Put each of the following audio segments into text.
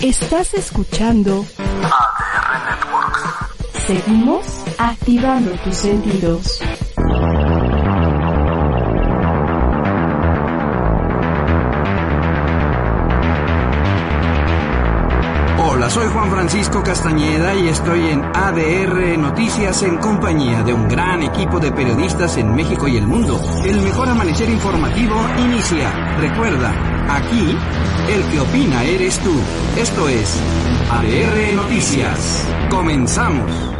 Estás escuchando ADR Networks. Seguimos activando tus sentidos. Hola, soy Juan Francisco Castañeda y estoy en ADR Noticias en compañía de un gran equipo de periodistas en México y el mundo. El mejor amanecer informativo inicia. Recuerda, aquí el que opina eres tú. Esto es ADR Noticias. Comenzamos.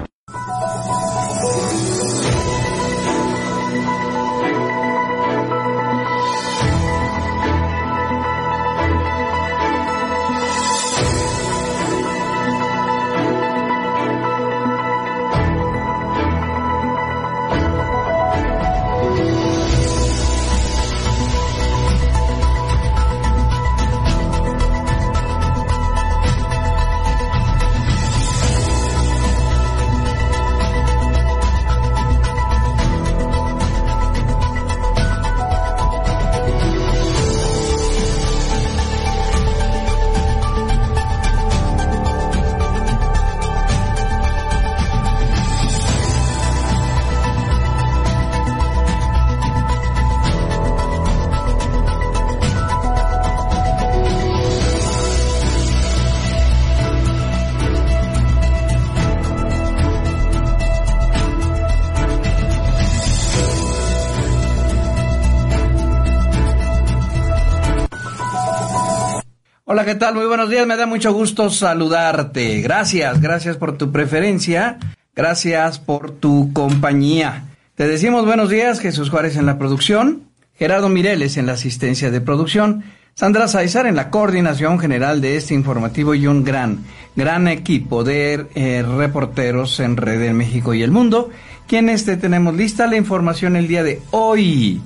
¿Qué tal? Muy buenos días, me da mucho gusto saludarte. Gracias, gracias por tu preferencia, gracias por tu compañía. Te decimos buenos días, Jesús Juárez en la producción, Gerardo Mireles en la asistencia de producción, Sandra Saizar en la coordinación general de este informativo y un gran, gran equipo de eh, reporteros en Red en México y el mundo, quienes te tenemos lista la información el día de hoy,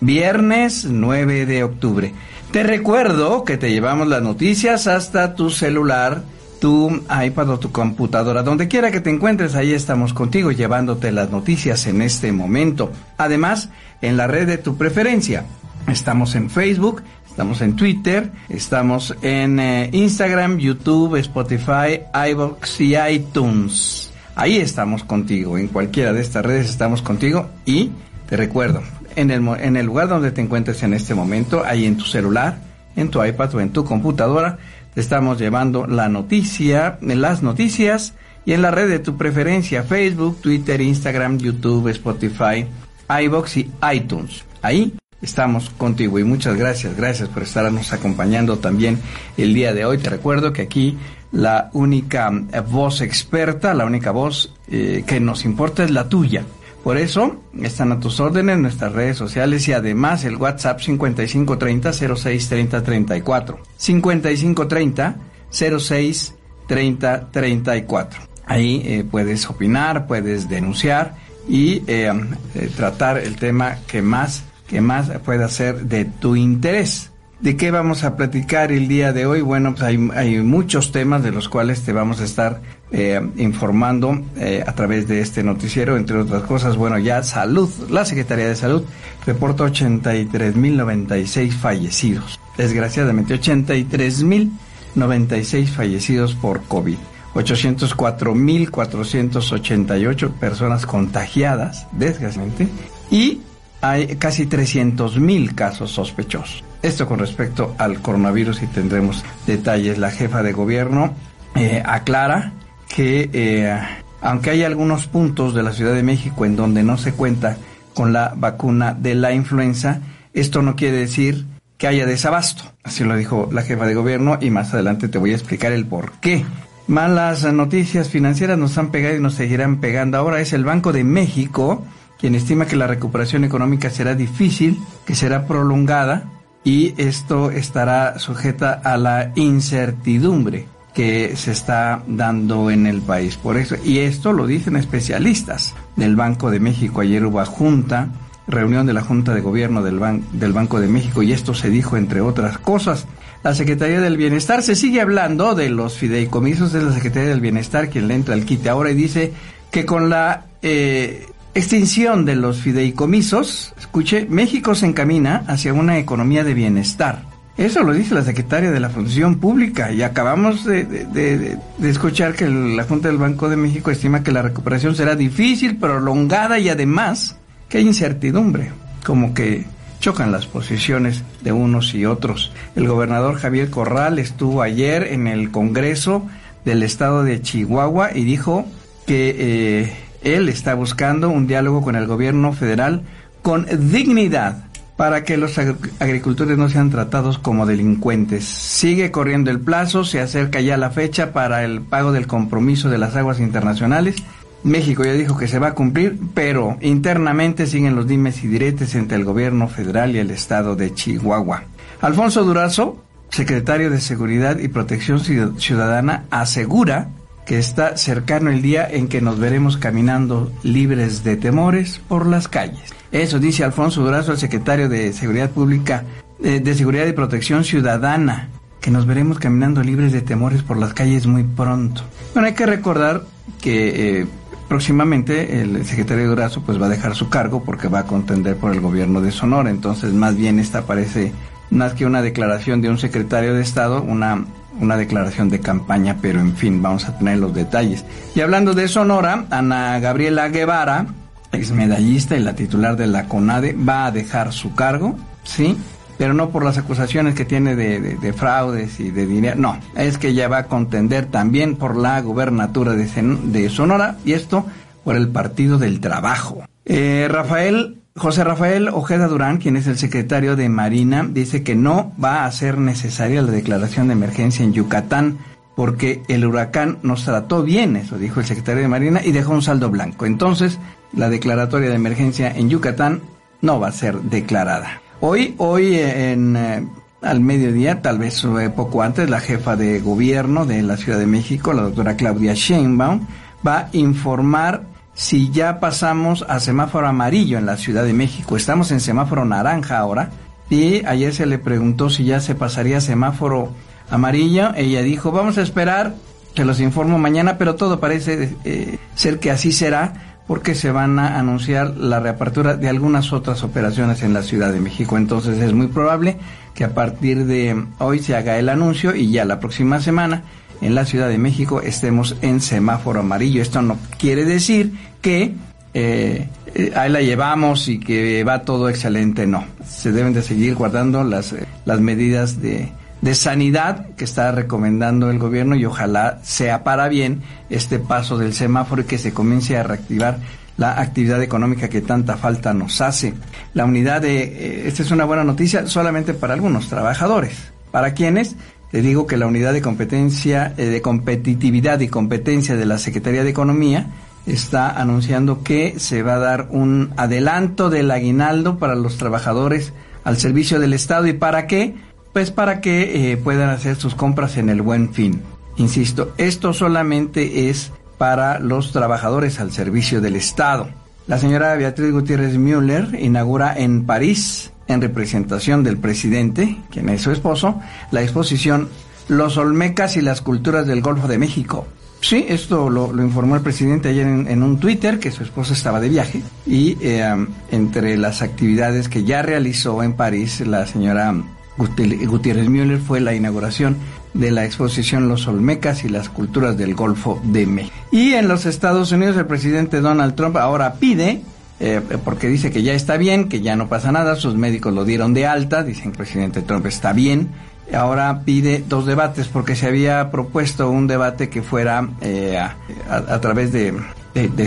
viernes 9 de octubre. Te recuerdo que te llevamos las noticias hasta tu celular, tu iPad o tu computadora, donde quiera que te encuentres, ahí estamos contigo llevándote las noticias en este momento. Además, en la red de tu preferencia. Estamos en Facebook, estamos en Twitter, estamos en eh, Instagram, YouTube, Spotify, iVoox y iTunes. Ahí estamos contigo, en cualquiera de estas redes estamos contigo y te recuerdo, en el, en el lugar donde te encuentres en este momento, ahí en tu celular, en tu iPad o en tu computadora, te estamos llevando la noticia, las noticias y en la red de tu preferencia, Facebook, Twitter, Instagram, YouTube, Spotify, iBox y iTunes. Ahí estamos contigo y muchas gracias, gracias por estarnos acompañando también el día de hoy. Te recuerdo que aquí la única voz experta, la única voz eh, que nos importa es la tuya. Por eso están a tus órdenes nuestras redes sociales y además el WhatsApp 5530 063034. 5530 063034. Ahí eh, puedes opinar, puedes denunciar y eh, eh, tratar el tema que más, que más pueda ser de tu interés. ¿De qué vamos a platicar el día de hoy? Bueno, pues hay, muchos temas de los cuales te vamos a estar eh, informando eh, a través de este noticiero, entre otras cosas. Bueno, ya salud, la Secretaría de Salud reporta 83.096 fallecidos. Desgraciadamente, 83.096 fallecidos por COVID. 804.488 personas contagiadas, desgraciadamente, y hay casi 300.000 casos sospechosos. Esto con respecto al coronavirus y tendremos detalles. La jefa de gobierno eh, aclara que eh, aunque hay algunos puntos de la Ciudad de México en donde no se cuenta con la vacuna de la influenza, esto no quiere decir que haya desabasto. Así lo dijo la jefa de gobierno y más adelante te voy a explicar el por qué. Malas noticias financieras nos han pegado y nos seguirán pegando. Ahora es el Banco de México quien estima que la recuperación económica será difícil, que será prolongada y esto estará sujeta a la incertidumbre que se está dando en el país. Por eso, y esto lo dicen especialistas del Banco de México. Ayer hubo junta, reunión de la Junta de Gobierno del, del Banco de México y esto se dijo entre otras cosas. La Secretaría del Bienestar se sigue hablando de los fideicomisos, es la Secretaría del Bienestar quien le entra al quite ahora y dice que con la eh, extinción de los fideicomisos, escuche, México se encamina hacia una economía de bienestar. Eso lo dice la secretaria de la Función Pública y acabamos de, de, escuchar que la Junta del Banco de México estima que la recuperación será difícil, prolongada y además que hay incertidumbre, como que chocan las posiciones de unos y otros. El gobernador Javier Corral estuvo ayer en el Congreso del Estado de Chihuahua y dijo que eh, él está buscando un diálogo con el gobierno federal con dignidad para que los agricultores no sean tratados como delincuentes. Sigue corriendo el plazo, se acerca ya la fecha para el pago del compromiso de las aguas internacionales. México ya dijo que se va a cumplir, pero internamente siguen los dimes y diretes entre el gobierno federal y el estado de Chihuahua. Alfonso Durazo, secretario de Seguridad y Protección Ciudadana, asegura que está cercano el día en que nos veremos caminando libres de temores por las calles. Eso dice Alfonso Durazo, el secretario de Seguridad Pública, de, Seguridad y Protección Ciudadana, que nos veremos caminando libres de temores por las calles muy pronto. Bueno, hay que recordar que eh, próximamente el secretario Durazo pues va a dejar su cargo porque va a contender por el gobierno de Sonora, entonces más bien esta parece más que una declaración de un secretario de Estado, una una declaración de campaña, pero en fin, vamos a tener los detalles. Y hablando de Sonora, Ana Gabriela Guevara, ex medallista y la titular de la CONADE, va a dejar su cargo, ¿sí? Pero no por las acusaciones que tiene de, fraudes y de dinero, no, es que ella va a contender también por la gubernatura de, de Sonora y esto por el Partido del Trabajo. Eh, Rafael, José Rafael Ojeda Durán, quien es el secretario de Marina, dice que no va a ser necesaria la declaración de emergencia en Yucatán porque el huracán nos trató bien, eso dijo el secretario de Marina, y dejó un saldo blanco. Entonces, la declaratoria de emergencia en Yucatán no va a ser declarada. Hoy, hoy en, eh, al mediodía, tal vez eh, poco antes, la jefa de gobierno de la Ciudad de México, la doctora Claudia Sheinbaum, va a informar si ya pasamos a semáforo amarillo en la Ciudad de México. Estamos en semáforo naranja ahora. Y ayer se le preguntó si ya se pasaría a semáforo amarillo. Ella dijo, vamos a esperar, se los informo mañana, pero todo parece eh, ser que así será porque se van a anunciar la reapertura de algunas otras operaciones en la Ciudad de México. Entonces es muy probable que a partir de hoy se haga el anuncio y ya la próxima semana en la Ciudad de México estemos en semáforo amarillo. Esto no quiere decir que eh, eh, ahí la llevamos y que va todo excelente, no. Se deben de seguir guardando las, las medidas de, de sanidad que está recomendando el gobierno y ojalá sea para bien este paso del semáforo y que se comience a reactivar la actividad económica que tanta falta nos hace. La unidad de, eh, esta es una buena noticia solamente para algunos trabajadores, para quienes te digo que la unidad de competencia, eh, de competitividad y competencia de la Secretaría de Economía está anunciando que se va a dar un adelanto del aguinaldo para los trabajadores al servicio del Estado y para qué pues para que eh, puedan hacer sus compras en el buen fin. Insisto, esto solamente es para los trabajadores al servicio del Estado. La señora Beatriz Gutiérrez Müller inaugura en París, en representación del presidente, quien es su esposo, la exposición Los Olmecas y las Culturas del Golfo de México. Sí, esto lo, informó el presidente ayer en, un Twitter, que su esposa estaba de viaje, y eh, entre las actividades que ya realizó en París la señora Gutiérrez Müller fue la inauguración de la exposición Los Olmecas y las culturas del Golfo de México. Y en los Estados Unidos el presidente Donald Trump ahora pide, eh, porque dice que ya está bien, que ya no pasa nada, sus médicos lo dieron de alta, dicen que el presidente Trump está bien, ahora pide dos debates porque se había propuesto un debate que fuera eh, a, través de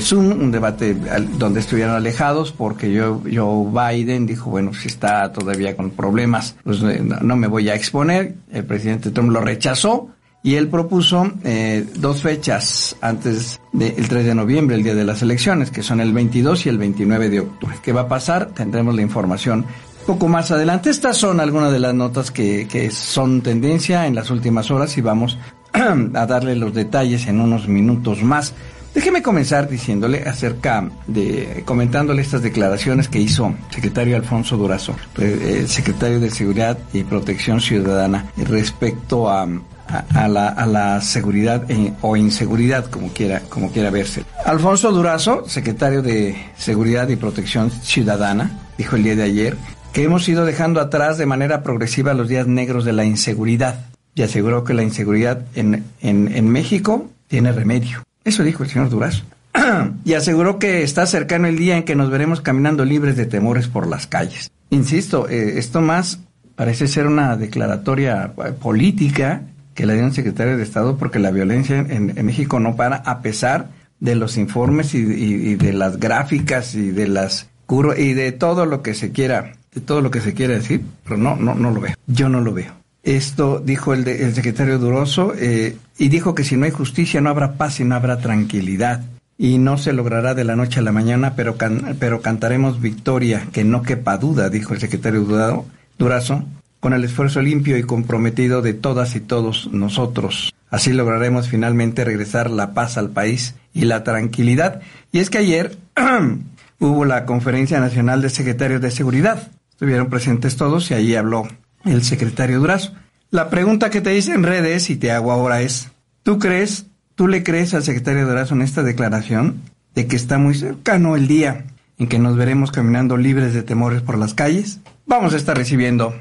Zoom, un debate donde estuvieron alejados, porque yo, Joe Biden dijo, bueno, si está todavía con problemas, pues eh, no, me voy a exponer. El presidente Trump lo rechazó y él propuso eh, dos fechas antes del 3 de noviembre, el día de las elecciones, que son el 22 y el 29 de octubre. ¿Qué va a pasar? Tendremos la información poco más adelante. Estas son algunas de las notas que, que son tendencia en las últimas horas y vamos a darle los detalles en unos minutos más. Déjeme comenzar diciéndole acerca de, comentándole estas declaraciones que hizo secretario Alfonso Durazo, eh, secretario de Seguridad y Protección Ciudadana, respecto a, a, la, a la, seguridad o inseguridad, como quiera, como quiera verse. Alfonso Durazo, secretario de Seguridad y Protección Ciudadana, dijo el día de ayer que hemos ido dejando atrás de manera progresiva los días negros de la inseguridad. Y aseguró que la inseguridad en, en, en México tiene remedio. Eso dijo el señor Durazo. y aseguró que está cercano el día en que nos veremos caminando libres de temores por las calles. Insisto, eh, esto más parece ser una declaratoria eh, política que le dio un secretario de Estado porque la violencia en, México no para a pesar de los informes y, de las gráficas y de las y de todo lo que se quiera de todo lo que se quiera decir, pero no no no lo veo. Yo no lo veo. Esto dijo el, de, el secretario Duroso eh, y dijo que si no hay justicia no habrá paz y no habrá tranquilidad y no se logrará de la noche a la mañana, pero, can, pero cantaremos victoria, que no quepa duda, dijo el secretario Durazo, con el esfuerzo limpio y comprometido de todas y todos nosotros. Así lograremos finalmente regresar la paz al país y la tranquilidad. Y es que ayer hubo la Conferencia Nacional de Secretarios de Seguridad. Estuvieron presentes todos y allí habló el secretario Durazo. La pregunta que te hice en redes y te hago ahora es, ¿tú crees ¿Tú le crees al secretario Durazo en esta declaración de que está muy cercano el día en que nos veremos caminando libres de temores por las calles? Vamos a estar recibiendo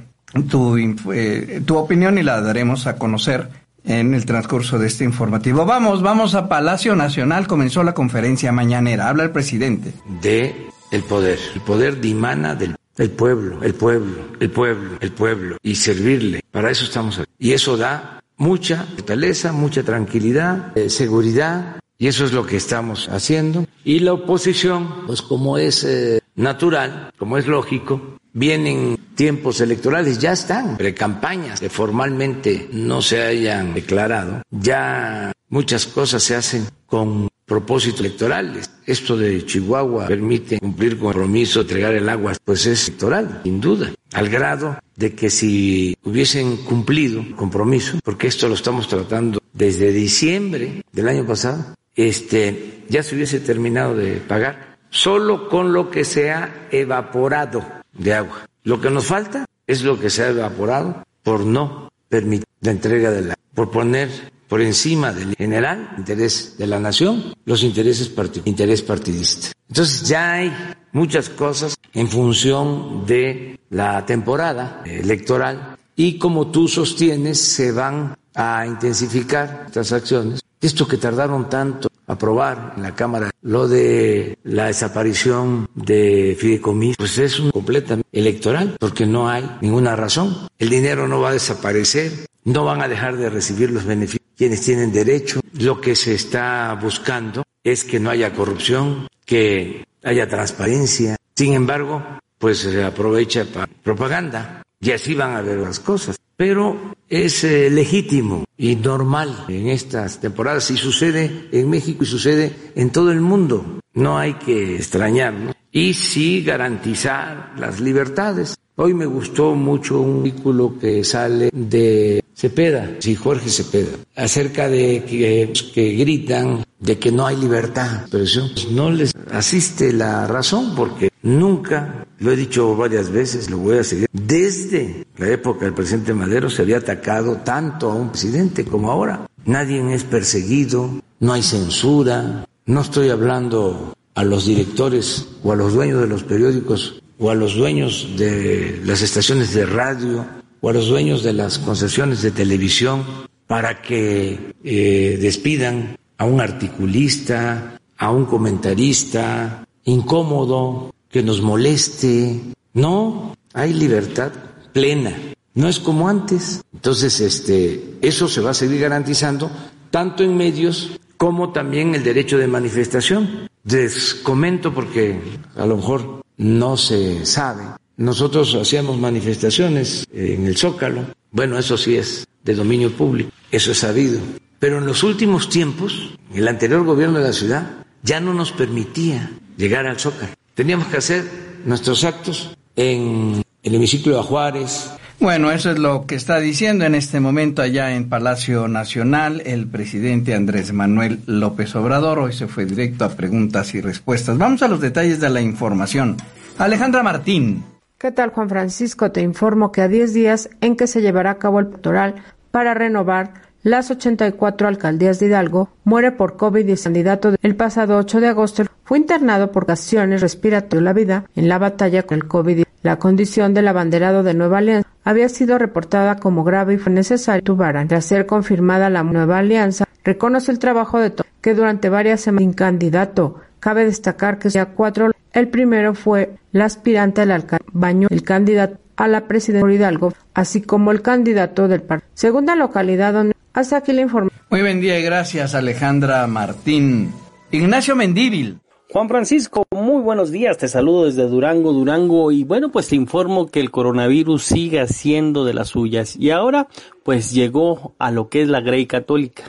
tu, eh, tu opinión y la daremos a conocer en el transcurso de este informativo. Vamos, vamos a Palacio Nacional. Comenzó la conferencia mañanera. Habla el presidente. De el poder. El poder dimana del el pueblo, el pueblo, el pueblo, el pueblo y servirle. Para eso estamos aquí. Y eso da mucha fortaleza, mucha tranquilidad, eh, seguridad, y eso es lo que estamos haciendo. Y la oposición, pues como es eh, natural, como es lógico, vienen tiempos electorales, ya están. Pre-campañas que formalmente no se hayan declarado, ya muchas cosas se hacen con propósitos electorales. Esto de Chihuahua permite cumplir con el compromiso, entregar el agua, pues es electoral, sin duda, al grado de que si hubiesen cumplido compromiso, porque esto lo estamos tratando desde diciembre del año pasado, este, ya se hubiese terminado de pagar solo con lo que se ha evaporado de agua. Lo que nos falta es lo que se ha evaporado por no permitir la entrega del agua, por poner por encima del general interés de la nación, los intereses partid interés partidista. Entonces ya hay muchas cosas en función de la temporada electoral y como tú sostienes se van a intensificar estas acciones. Esto que tardaron tanto aprobar en la Cámara lo de la desaparición de fideicomisos, pues es un completamente electoral, porque no hay ninguna razón. El dinero no va a desaparecer, no van a dejar de recibir los beneficios quienes tienen derecho. Lo que se está buscando es que no haya corrupción, que haya transparencia. Sin embargo, pues se aprovecha para propaganda y así van a ver las cosas. Pero es eh, legítimo y normal en estas temporadas y sucede en México y sucede en todo el mundo. No hay que extrañarnos y sí garantizar las libertades. Hoy me gustó mucho un artículo que sale de Cepeda, sí, Jorge Cepeda, acerca de que, que gritan de que no hay libertad de expresión. No les asiste la razón porque nunca, lo he dicho varias veces, lo voy a seguir, desde la época del presidente Madero se había atacado tanto a un presidente como ahora. Nadie es perseguido, no hay censura, no estoy hablando a los directores o a los dueños de los periódicos o a los dueños de las estaciones de radio o a los dueños de las concesiones de televisión para que eh, despidan a un articulista, a un comentarista incómodo, que nos moleste. No, hay libertad plena. No es como antes. Entonces, este, eso se va a seguir garantizando tanto en medios como también el derecho de manifestación. Les comento porque a lo mejor no se sabe nosotros hacíamos manifestaciones en el Zócalo. Bueno, eso sí es de dominio público, eso es sabido. Pero en los últimos tiempos, el anterior gobierno de la ciudad ya no nos permitía llegar al Zócalo. Teníamos que hacer nuestros actos en el hemiciclo de Juárez. Bueno, eso es lo que está diciendo en este momento allá en Palacio Nacional el presidente Andrés Manuel López Obrador. Hoy se fue directo a preguntas y respuestas. Vamos a los detalles de la información. Alejandra Martín. ¿Qué tal, Juan Francisco? Te informo que a 10 días en que se llevará a cabo el electoral para renovar las 84 alcaldías de Hidalgo, muere por COVID-19 candidato el pasado 8 de agosto. Fue internado por ocasiones respiratorias la vida en la batalla con el COVID. La condición del abanderado de Nueva Alianza había sido reportada como grave y fue necesario tubar. Tras ser confirmada la Nueva Alianza, reconoce el trabajo de que durante varias semanas sin candidato. Cabe destacar que ya cuatro. El primero fue el aspirante al alcalde Baño, el candidato a la presidencia de Hidalgo, así como el candidato del partido. Segunda localidad donde hasta aquí la información. Muy buen día y gracias Alejandra Martín. Ignacio Mendíbil. Juan Francisco, muy buenos días, te saludo desde Durango, Durango y bueno, pues te informo que el coronavirus sigue haciendo de las suyas y ahora pues llegó a lo que es la Grey Católica.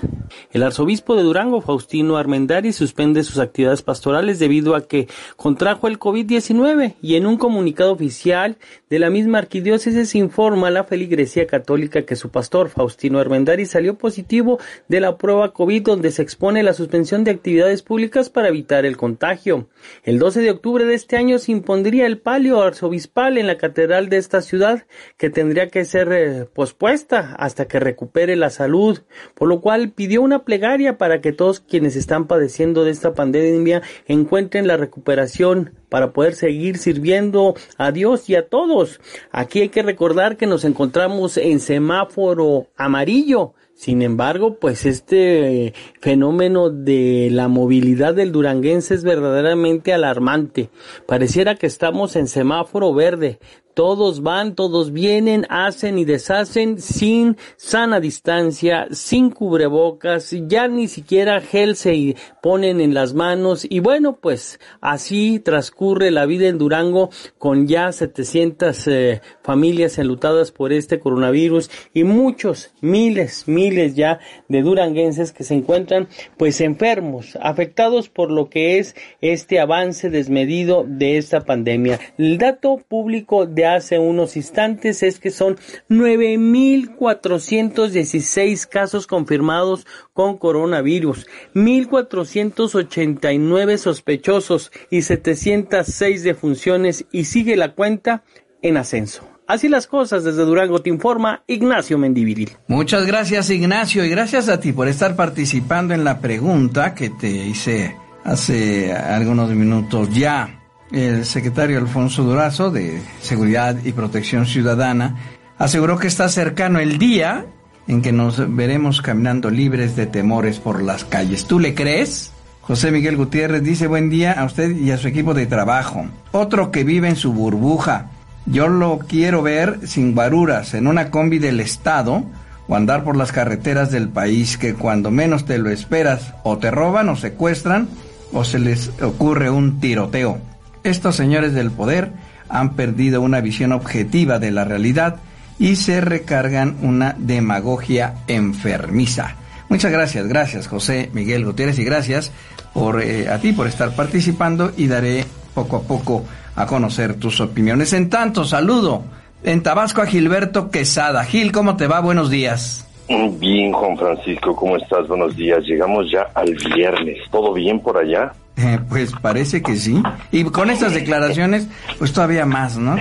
El arzobispo de Durango, Faustino Armendari, suspende sus actividades pastorales debido a que contrajo el COVID-19 y en un comunicado oficial de la misma arquidiócesis informa a la feligresía católica que su pastor, Faustino Armendari, salió positivo de la prueba COVID donde se expone la suspensión de actividades públicas para evitar el contagio. El 12 de octubre de este año se impondría el palio arzobispal en la catedral de esta ciudad que tendría que ser eh, pospuesta hasta que recupere la salud, por lo cual pidió una plegaria para que todos quienes están padeciendo de esta pandemia encuentren la recuperación para poder seguir sirviendo a Dios y a todos. Aquí hay que recordar que nos encontramos en semáforo amarillo. Sin embargo, pues este fenómeno de la movilidad del duranguense es verdaderamente alarmante. Pareciera que estamos en semáforo verde. Todos van, todos vienen, hacen y deshacen sin sana distancia, sin cubrebocas, ya ni siquiera gel se ponen en las manos y bueno, pues así transcurre la vida en Durango con ya 700 eh, familias enlutadas por este coronavirus y muchos, miles, miles ya de duranguenses que se encuentran pues enfermos, afectados por lo que es este avance desmedido de esta pandemia. El dato público de hace unos instantes es que son 9.416 casos confirmados con coronavirus, 1.489 sospechosos y 706 defunciones y sigue la cuenta en ascenso. Así las cosas desde Durango te informa Ignacio Mendiviril. Muchas gracias Ignacio y gracias a ti por estar participando en la pregunta que te hice hace algunos minutos ya el secretario Alfonso Durazo de Seguridad y Protección Ciudadana aseguró que está cercano el día en que nos veremos caminando libres de temores por las calles. ¿Tú le crees? José Miguel Gutiérrez dice buen día a usted y a su equipo de trabajo. Otro que vive en su burbuja. Yo lo quiero ver sin guaruras, en una combi del Estado o andar por las carreteras del país que cuando menos te lo esperas o te roban o secuestran o se les ocurre un tiroteo. Estos señores del poder han perdido una visión objetiva de la realidad y se recargan una demagogia enfermiza. Muchas gracias, gracias José Miguel Gutiérrez y gracias por, eh, a ti por estar participando y daré poco a poco a conocer tus opiniones. En tanto, saludo en Tabasco a Gilberto Quesada. Gil, ¿cómo te va? Buenos días. Bien, Juan Francisco, ¿cómo estás? Buenos días. Llegamos ya al viernes. ¿Todo bien por allá? Eh, pues parece que sí. Y con estas declaraciones, pues todavía más, ¿no?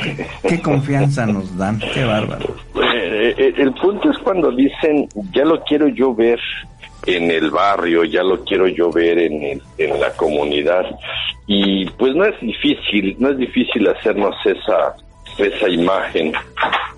Qué, confianza nos dan, qué bárbaro. Eh, eh, el punto es cuando dicen, ya lo quiero yo ver en el barrio, ya lo quiero yo ver en, en la comunidad. Y pues no es difícil, no es difícil hacernos esa, esa imagen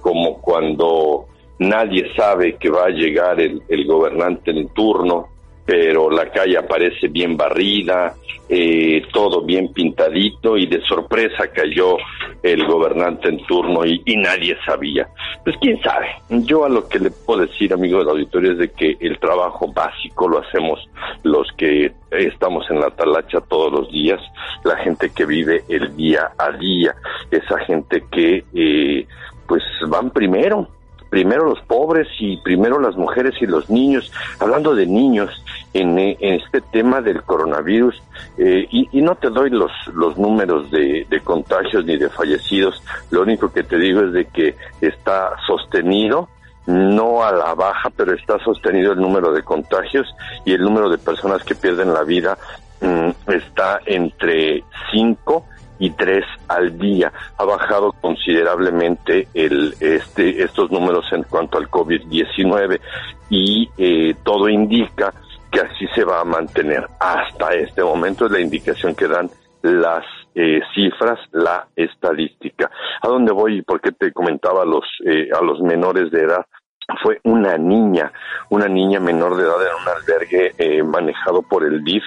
como cuando nadie sabe que va a llegar el, el gobernante en turno pero la calle aparece bien barrida, eh, todo bien pintadito y de sorpresa cayó el gobernante en turno y, nadie sabía. Pues quién sabe. Yo a lo que le puedo decir, amigo del auditorio, es de que el trabajo básico lo hacemos los que estamos en la talacha todos los días, la gente que vive el día a día, esa gente que eh, pues van primero, primero los pobres y primero las mujeres y los niños, hablando de niños en, este tema del coronavirus, eh, y, no te doy los, los números de, contagios ni de fallecidos, lo único que te digo es de que está sostenido, no a la baja, pero está sostenido el número de contagios y el número de personas que pierden la vida mm, está entre 5 y tres al día. Ha bajado considerablemente el, este, estos números en cuanto al COVID-19 y eh, todo indica que así se va a mantener hasta este momento es la indicación que dan las eh, cifras, la estadística. ¿A dónde voy? ¿Por qué te comentaba a los, eh, a los menores de edad? Fue una niña, una niña menor de edad en un albergue eh, manejado por el DIF,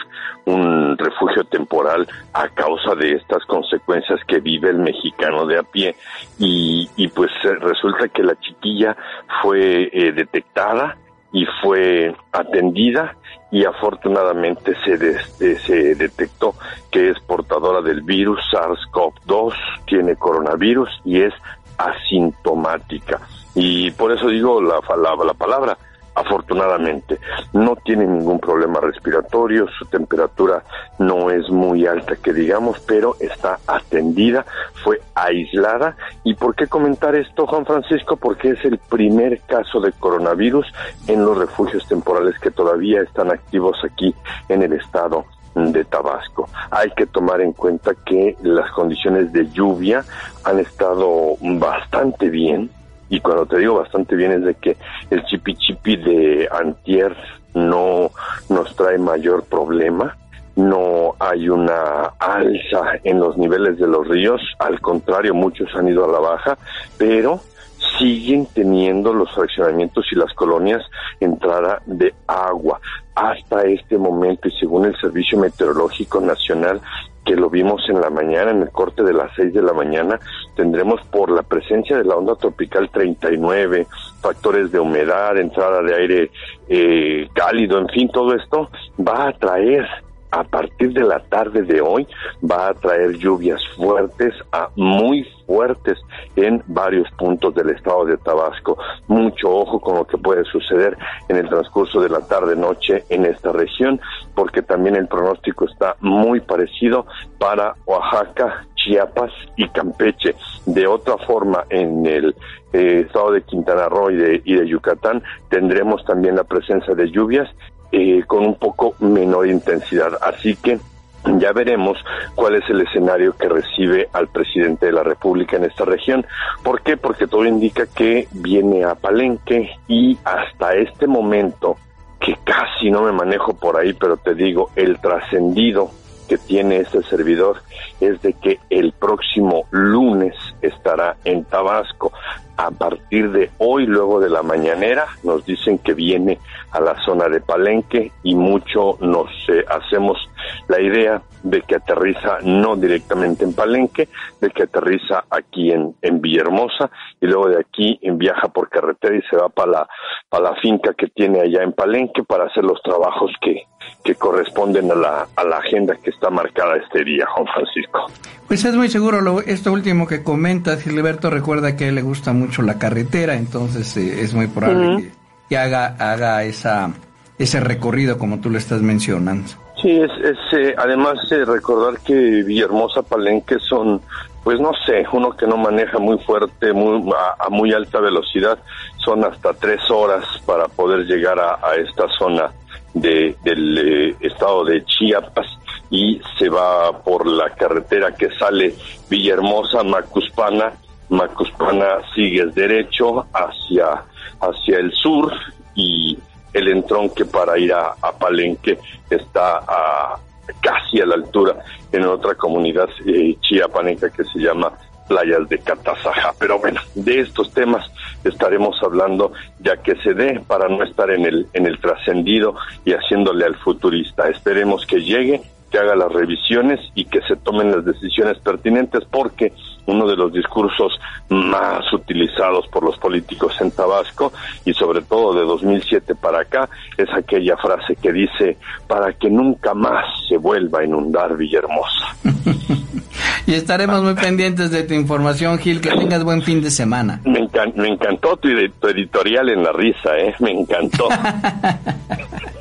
un refugio temporal a causa de estas consecuencias que vive el mexicano de a pie. Y, y pues resulta que la chiquilla fue detectada, y fue atendida y afortunadamente se, se detectó que es portadora del virus SARS-CoV-2, tiene coronavirus y es asintomática. Y por eso digo la, la, la palabra afortunadamente. No tiene ningún problema respiratorio, su temperatura no es muy alta que digamos, pero está atendida, fue aislada. ¿Y por qué comentar esto, Juan Francisco? Porque es el primer caso de coronavirus en los refugios temporales que todavía están activos aquí en el estado de Tabasco. Hay que tomar en cuenta que las condiciones de lluvia han estado bastante bien, y cuando te digo bastante bien es de que el chipi chipi de antier no nos trae mayor problema, no hay una alza en los niveles de los ríos, al contrario, muchos han ido a la baja, pero siguen teniendo los fraccionamientos y las colonias entrada de agua. Hasta este momento, y según el Servicio Meteorológico Nacional, que lo vimos en la mañana, en el corte de las 6 de la mañana, tendremos por la presencia de la onda tropical 39, factores de humedad, entrada de aire eh, cálido, en fin, todo esto va a traer a partir de la tarde de hoy va a traer lluvias fuertes a muy fuertes en varios puntos del estado de Tabasco. Mucho ojo con lo que puede suceder en el transcurso de la tarde-noche en esta región, porque también el pronóstico está muy parecido para Oaxaca, Chiapas y Campeche. De otra forma, en el eh, estado de Quintana Roo y de, y de Yucatán tendremos también la presencia de lluvias eh, con un poco menor intensidad. Así que ya veremos cuál es el escenario que recibe al presidente de la República en esta región. ¿Por qué? Porque todo indica que viene a Palenque y hasta este momento, que casi no me manejo por ahí, pero te digo, el trascendido que tiene este servidor es de que el próximo lunes estará en Tabasco. A partir de hoy, luego de la mañanera, nos dicen que viene a la zona de Palenque y mucho nos eh, hacemos la idea de que aterriza no directamente en Palenque, de que aterriza aquí en, en Villahermosa y luego de aquí viaja por carretera y se va para la, la finca que tiene allá en Palenque para hacer los trabajos que, que corresponden a la, a la agenda que está marcada este día, Juan Francisco. Pues es muy seguro lo, esto último que comentas, Gilberto recuerda que le gusta mucho la carretera, entonces eh, es muy probable que, haga, haga esa, ese recorrido como tú lo estás mencionando. Sí, es, es eh, además eh, recordar que Villahermosa, Palenque son, pues no sé, uno que no maneja muy fuerte, muy, a, muy alta velocidad, son hasta tres horas para poder llegar a, a esta zona de, del eh, estado de Chiapas y se va por la carretera que sale Villahermosa, Macuspana, Macuspana sigues derecho hacia, hacia el sur y el entronque para ir a, Palenque está a, casi a la altura en otra comunidad eh, chiapaneca que se llama playas de Catazaja. Pero bueno, de estos temas estaremos hablando ya que se dé para no estar en el, en el trascendido y haciéndole al futurista. Esperemos que llegue que haga las revisiones y que se tomen las decisiones pertinentes porque uno de los discursos más utilizados por los políticos en Tabasco y sobre todo de 2007 para acá es aquella frase que dice para que nunca más se vuelva a inundar Villahermosa. y estaremos muy pendientes de tu información, Gil, que tengas buen fin de semana. Me, me encantó tu, tu, editorial en la risa, ¿eh? Me encantó.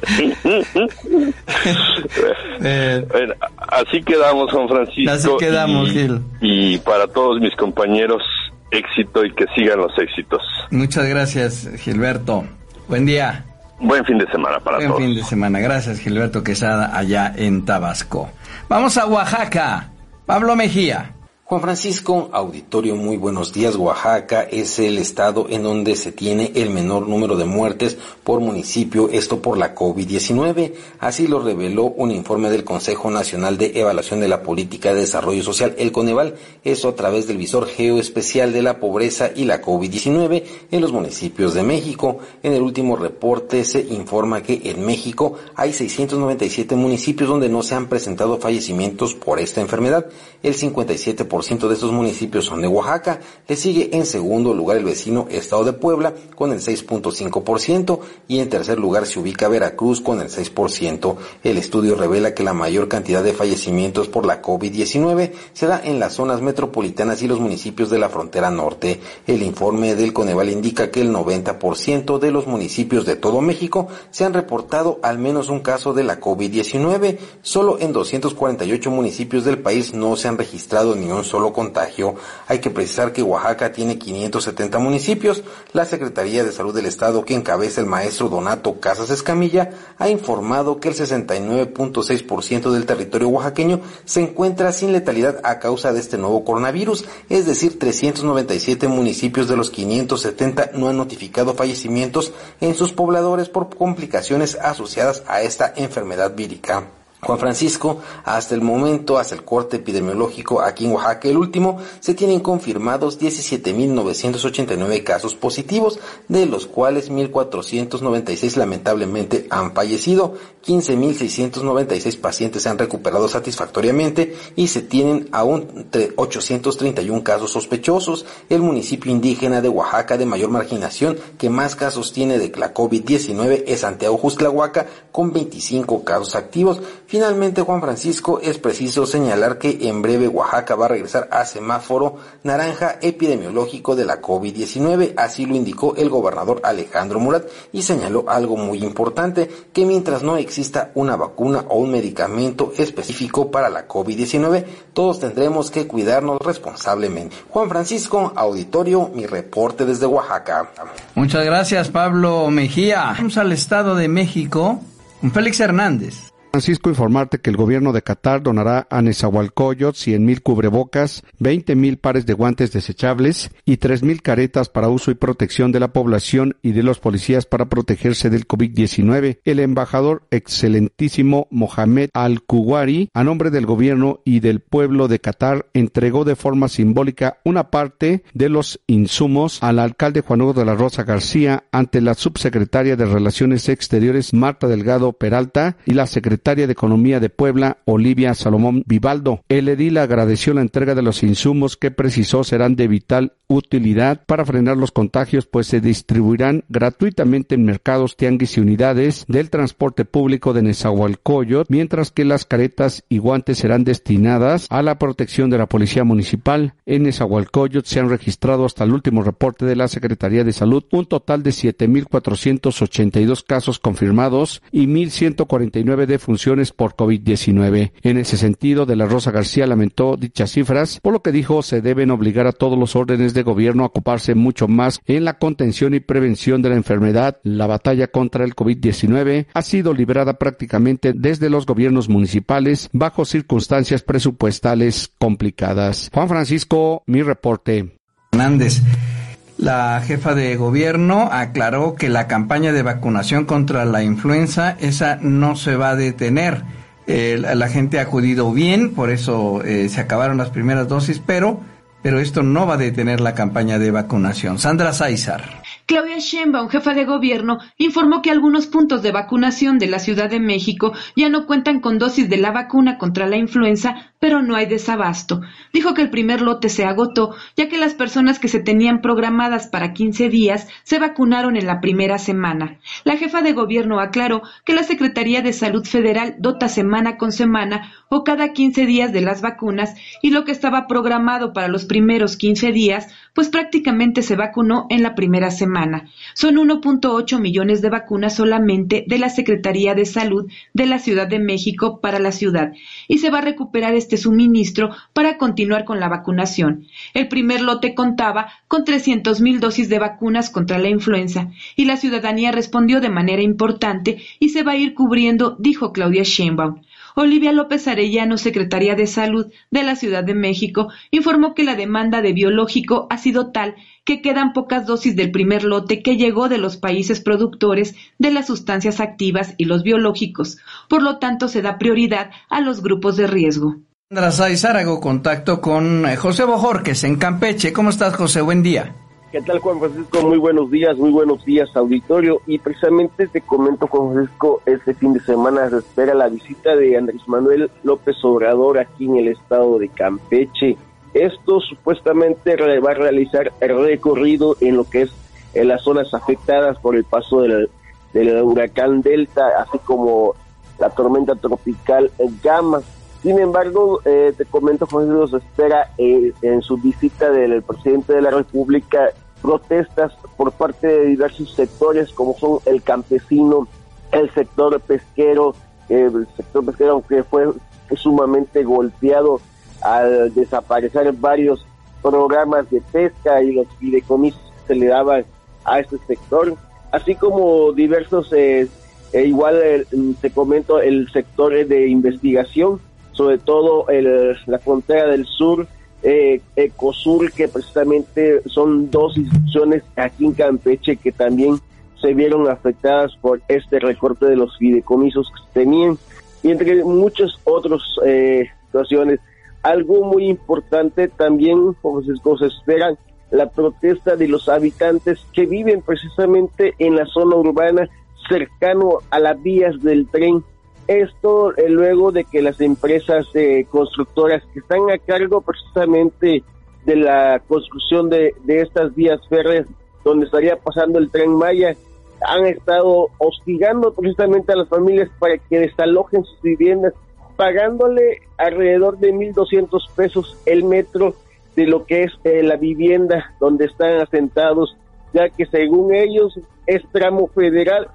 eh, bueno, así quedamos, Juan Francisco. Así quedamos, y, Gil. Y para todos mis compañeros, éxito y que sigan los éxitos. Muchas gracias, Gilberto. Buen día. Buen fin de semana para Buen todos. fin de semana. Gracias, Gilberto Quesada, allá en Tabasco. Vamos a Oaxaca. Pablo Mejía. Juan Francisco, auditorio, muy buenos días. Oaxaca es el estado en donde se tiene el menor número de muertes por municipio, esto por la COVID-19. Así lo reveló un informe del Consejo Nacional de Evaluación de la Política de Desarrollo Social, el Coneval, eso a través del visor geoespecial de la pobreza y la COVID-19 en los municipios de México. En el último reporte se informa que en México hay 697 municipios donde no se han presentado fallecimientos por esta enfermedad. El 57% de estos municipios son de Oaxaca. Le sigue en segundo lugar el vecino estado de Puebla con el 6.5% y en tercer lugar se ubica Veracruz con el 6%. El estudio revela que la mayor cantidad de fallecimientos por la COVID-19 se da en las zonas metropolitanas y los municipios de la frontera norte. El informe del Coneval indica que el 90% de los municipios de todo México se han reportado al menos un caso de la COVID-19. Solo en 248 municipios del país no se han registrado ni un solo contagio. Hay que precisar que Oaxaca tiene 570 municipios. La Secretaría de Salud del Estado, que encabeza el maestro Donato Casas Escamilla, ha informado que el 69.6% del territorio oaxaqueño se encuentra sin letalidad a causa de este nuevo coronavirus, es decir, 397 municipios de los 570 no han notificado fallecimientos en sus pobladores por complicaciones asociadas a esta enfermedad vírica. Juan Francisco, hasta el momento, hasta el corte epidemiológico aquí en Oaxaca, el último, se tienen confirmados 17.989 casos positivos, de los cuales 1.496 lamentablemente han fallecido, 15.696 pacientes se han recuperado satisfactoriamente y se tienen aún 831 casos sospechosos. El municipio indígena de Oaxaca de mayor marginación que más casos tiene de la COVID-19 es Santiago Justlahuaca con 25 casos activos. Finalmente, Juan Francisco, es preciso señalar que en breve Oaxaca va a regresar a semáforo naranja epidemiológico de la COVID-19, así lo indicó el gobernador Alejandro Murat y señaló algo muy importante, que mientras no exista una vacuna o un medicamento específico para la COVID-19, todos tendremos que cuidarnos responsablemente. Juan Francisco, auditorio, mi reporte desde Oaxaca. Muchas gracias, Pablo Mejía. Vamos al Estado de México. Félix Hernández. Francisco, informarte que el gobierno de Qatar donará a Nezahualcóyotl 100 mil cubrebocas, 20 mil pares de guantes desechables y 3 mil caretas para uso y protección de la población y de los policías para protegerse del COVID-19. El embajador excelentísimo Mohamed Al-Kuwari, a nombre del gobierno y del pueblo de Qatar, entregó de forma simbólica una parte de los insumos al alcalde Juan Hugo de la Rosa García ante la subsecretaria de Relaciones Exteriores Marta Delgado Peralta y la secretaria secretaria de Economía de Puebla, Olivia Salomón Vivaldo. El edil agradeció la entrega de los insumos que precisó serán de vital utilidad para frenar los contagios, pues se distribuirán gratuitamente en mercados, tianguis y unidades del transporte público de Nezahualcóyotl, mientras que las caretas y guantes serán destinadas a la protección de la Policía Municipal. En Nezahualcóyotl se han registrado hasta el último reporte de la Secretaría de Salud un total de 7.482 casos confirmados y 1.149 de por COVID-19. En ese sentido, De la Rosa García lamentó dichas cifras, por lo que dijo se deben obligar a todos los órdenes de gobierno a ocuparse mucho más en la contención y prevención de la enfermedad. La batalla contra el COVID-19 ha sido librada prácticamente desde los gobiernos municipales bajo circunstancias presupuestales complicadas. Juan Francisco, mi reporte. La jefa de gobierno aclaró que la campaña de vacunación contra la influenza, esa no se va a detener. la gente ha acudido bien, por eso eh, se acabaron las primeras dosis, pero, pero esto no va a detener la campaña de vacunación. Sandra Saizar. Claudia Sheinbaum, jefa de gobierno, informó que algunos puntos de vacunación de la Ciudad de México ya no cuentan con dosis de la vacuna contra la influenza, pero no hay desabasto. Dijo que el primer lote se agotó, ya que las personas que se tenían programadas para 15 días se vacunaron en la primera semana. La jefa de gobierno aclaró que la Secretaría de Salud Federal dota semana con semana o cada 15 días de las vacunas y lo que estaba programado para los primeros 15 días, pues prácticamente se vacunó en la primera semana. Son 1.8 millones de vacunas solamente de la Secretaría de Salud de la Ciudad de México para la ciudad y se va a recuperar este suministro para continuar con la vacunación. El primer lote contaba con 300 mil dosis de vacunas contra la influenza y la ciudadanía respondió de manera importante y se va a ir cubriendo, dijo Claudia Sheinbaum. Olivia López Arellano, Secretaría de Salud de la Ciudad de México, informó que la demanda de biológico ha sido tal que quedan pocas dosis del primer lote que llegó de los países productores de las sustancias activas y los biológicos. Por lo tanto, se da prioridad a los grupos de riesgo. Sandra hago contacto con eh, José Bojorques en Campeche. ¿Cómo estás, José? Buen día. ¿Qué tal, Juan Francisco? Muy buenos días, muy buenos días, auditorio. Y precisamente te comento, Juan Francisco, este fin de semana se espera la visita de Andrés Manuel López Obrador aquí en el estado de Campeche. Esto supuestamente va a realizar el recorrido en lo que es en las zonas afectadas por el paso del, huracán Delta, así como la tormenta tropical Gamma. Sin embargo, eh, te comento, Francisco, se espera eh, en su visita del presidente de la República protestas por parte de diversos sectores como son el campesino, el sector pesquero, el sector pesquero aunque fue sumamente golpeado al desaparecer varios programas de pesca y los fideicomisos que se le daban a este sector, así como diversos, eh, e igual eh, te comento el sector de investigación, sobre todo el, la frontera del sur, eh, Ecosur, que precisamente son dos instituciones aquí en Campeche que también se vieron afectadas por este recorte de los fideicomisos que tenían, y entre muchas otras eh, situaciones. Algo muy importante también, como se esperan, la protesta de los habitantes que viven precisamente en la zona urbana cercano a las vías del tren esto eh, luego de que las empresas eh, constructoras que están a cargo precisamente de la construcción de, estas vías férreas donde estaría pasando el tren Maya han estado hostigando precisamente a las familias para que desalojen sus viviendas, pagándole alrededor de 1.200 pesos el metro de lo que es eh, la vivienda donde están asentados, ya que según ellos es tramo federal,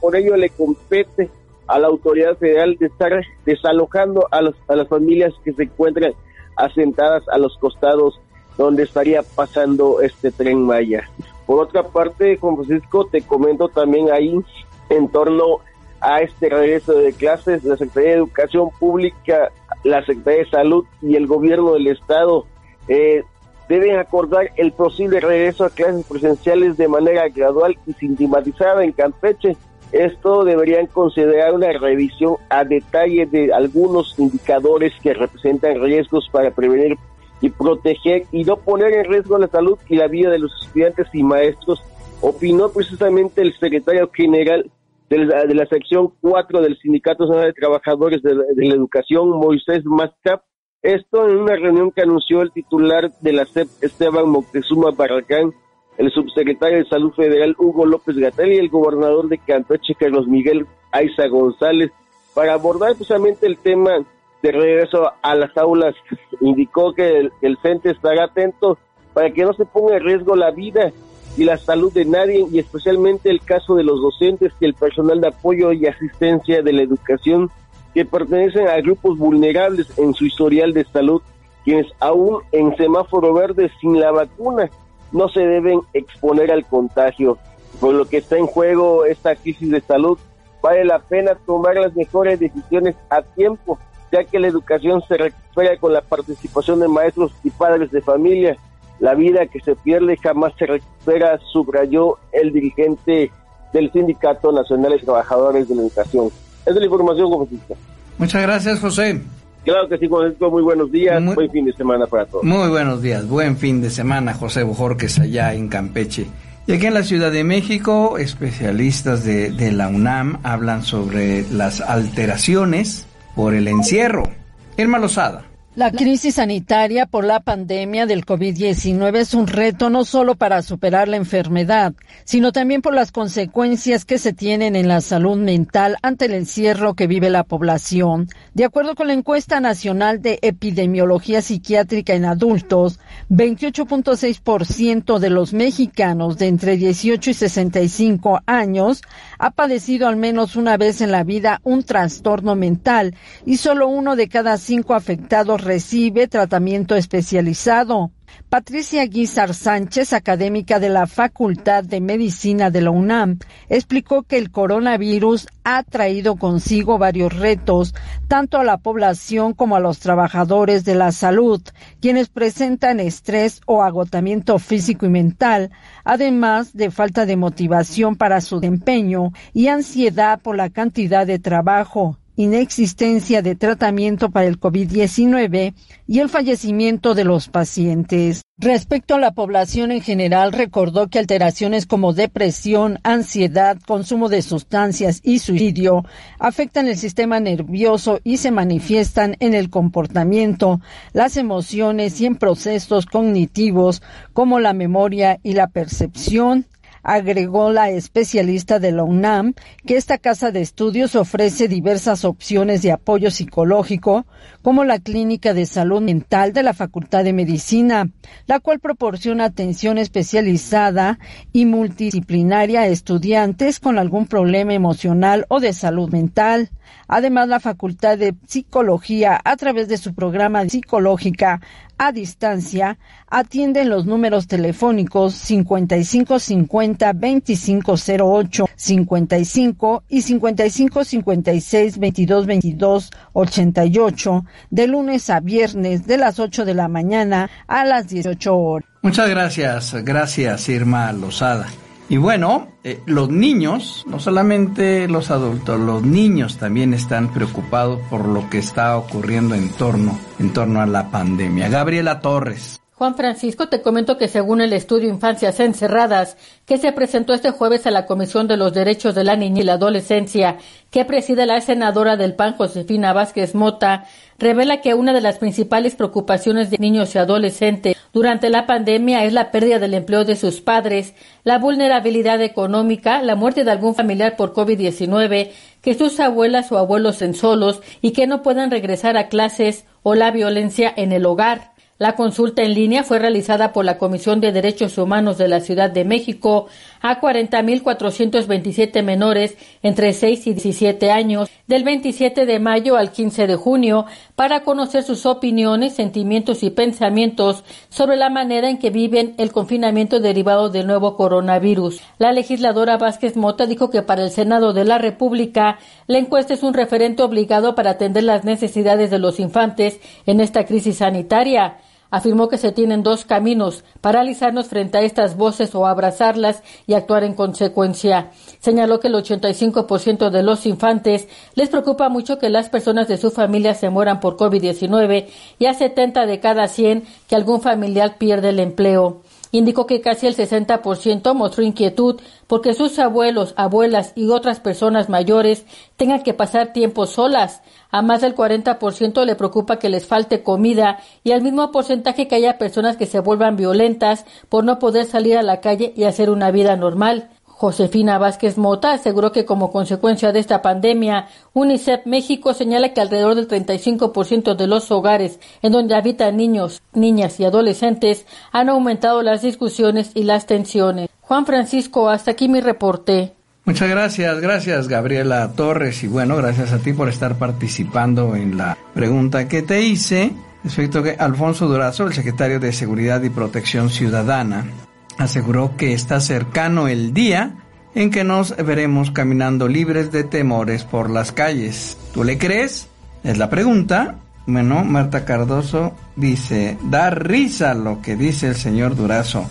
por ello le compete a la autoridad federal de estar desalojando a, a las familias que se encuentran asentadas a los costados donde estaría pasando este tren Maya. Por otra parte, Juan Francisco, te comento también ahí en torno a este regreso de clases, la Secretaría de Educación Pública, la Secretaría de Salud y el gobierno del Estado eh, deben acordar el posible regreso a clases presenciales de manera gradual y sistematizada en Campeche esto deberían considerar una revisión a detalle de algunos indicadores que representan riesgos para prevenir y proteger y no poner en riesgo la salud y la vida de los estudiantes y maestros, opinó precisamente el secretario general de la, sección 4 del Sindicato Nacional de Trabajadores de la, Educación, Moisés Mascap, esto en una reunión que anunció el titular de la CEP, Esteban Moctezuma Barracán, el subsecretario de Salud Federal Hugo López Gatel y el gobernador de Campeche Carlos Miguel Aiza González para abordar precisamente el tema de regreso a las aulas. Indicó que el, el CENTE estará atento para que no se ponga en riesgo la vida y la salud de nadie y especialmente el caso de los docentes y el personal de apoyo y asistencia de la educación que pertenecen a grupos vulnerables en su historial de salud, quienes aún en semáforo verde sin la vacuna no se deben exponer al contagio. Por lo que está en juego esta crisis de salud, vale la pena tomar las mejores decisiones a tiempo, ya que la educación se recupera con la participación de maestros y padres de familia. La vida que se pierde jamás se recupera, subrayó el dirigente del Sindicato Nacional de Trabajadores de la Educación. Esa es la información, José. Muchas gracias, José. Claro que sí, Muy buenos días. buen fin de semana para todos. Muy buenos días. Buen fin de semana, José Bojorques, allá en Campeche. Y aquí en la Ciudad de México, especialistas de, de la UNAM hablan sobre las alteraciones por el encierro. Irma Lozada. La crisis sanitaria por la pandemia del COVID-19 es un reto no solo para superar la enfermedad, sino también por las consecuencias que se tienen en la salud mental ante el encierro que vive la población. De acuerdo con la encuesta nacional de epidemiología psiquiátrica en adultos, 28.6% de los mexicanos de entre 18 y 65 años ha padecido al menos una vez en la vida un trastorno mental y solo uno de cada cinco afectados recibe tratamiento especializado. Patricia Guizar Sánchez, académica de la Facultad de Medicina de la UNAM, explicó que el coronavirus ha traído consigo varios retos, tanto a la población como a los trabajadores de la salud, quienes presentan estrés o agotamiento físico y mental, además de falta de motivación para su desempeño y ansiedad por la cantidad de trabajo inexistencia de tratamiento para el COVID-19 y el fallecimiento de los pacientes. Respecto a la población en general, recordó que alteraciones como depresión, ansiedad, consumo de sustancias y suicidio afectan el sistema nervioso y se manifiestan en el comportamiento, las emociones y en procesos cognitivos como la memoria y la percepción, Agregó la especialista de la UNAM que esta casa de estudios ofrece diversas opciones de apoyo psicológico, como la Clínica de Salud Mental de la Facultad de Medicina, la cual proporciona atención especializada y multidisciplinaria a estudiantes con algún problema emocional o de salud mental. Además, la Facultad de Psicología, a través de su programa psicológica a distancia, atiende en los números telefónicos 5550 2508 55 y 5556 2222 88 de lunes a viernes de las 8 de la mañana a las 18 horas. Muchas gracias, gracias Irma Lozada. Y bueno, eh, los niños, no solamente los adultos, los niños también están preocupados por lo que está ocurriendo en torno, en torno a la pandemia. Gabriela Torres. Juan Francisco, te comento que según el estudio Infancias Encerradas, que se presentó este jueves a la Comisión de los Derechos de la Niña y la Adolescencia, que preside la senadora del PAN, Josefina Vázquez Mota, revela que una de las principales preocupaciones de niños y adolescentes durante la pandemia es la pérdida del empleo de sus padres, la vulnerabilidad económica, la muerte de algún familiar por COVID-19, que sus abuelas o abuelos estén solos y que no puedan regresar a clases o la violencia en el hogar. La consulta en línea fue realizada por la Comisión de Derechos Humanos de la Ciudad de México a 40.427 menores entre 6 y 17 años del 27 de mayo al 15 de junio para conocer sus opiniones, sentimientos y pensamientos sobre la manera en que viven el confinamiento derivado del nuevo coronavirus. La legisladora Vázquez Mota dijo que para el Senado de la República la encuesta es un referente obligado para atender las necesidades de los infantes en esta crisis sanitaria afirmó que se tienen dos caminos, paralizarnos frente a estas voces o abrazarlas y actuar en consecuencia. Señaló que el 85% de los infantes les preocupa mucho que las personas de su familia se mueran por COVID-19 y a 70 de cada 100 que algún familiar pierde el empleo. Indicó que casi el 60% mostró inquietud porque sus abuelos, abuelas y otras personas mayores tengan que pasar tiempo solas. A más del 40% le preocupa que les falte comida y al mismo porcentaje que haya personas que se vuelvan violentas por no poder salir a la calle y hacer una vida normal. Josefina Vázquez Mota aseguró que como consecuencia de esta pandemia, UNICEF México señala que alrededor del 35% de los hogares en donde habitan niños, niñas y adolescentes han aumentado las discusiones y las tensiones. Juan Francisco, hasta aquí mi reporte. Muchas gracias, gracias Gabriela Torres y bueno, gracias a ti por estar participando en la pregunta que te hice respecto que Alfonso Durazo, el secretario de Seguridad y Protección Ciudadana, aseguró que está cercano el día en que nos veremos caminando libres de temores por las calles. ¿Tú le crees? Es la pregunta. Bueno, Marta Cardoso dice, da risa lo que dice el señor Durazo.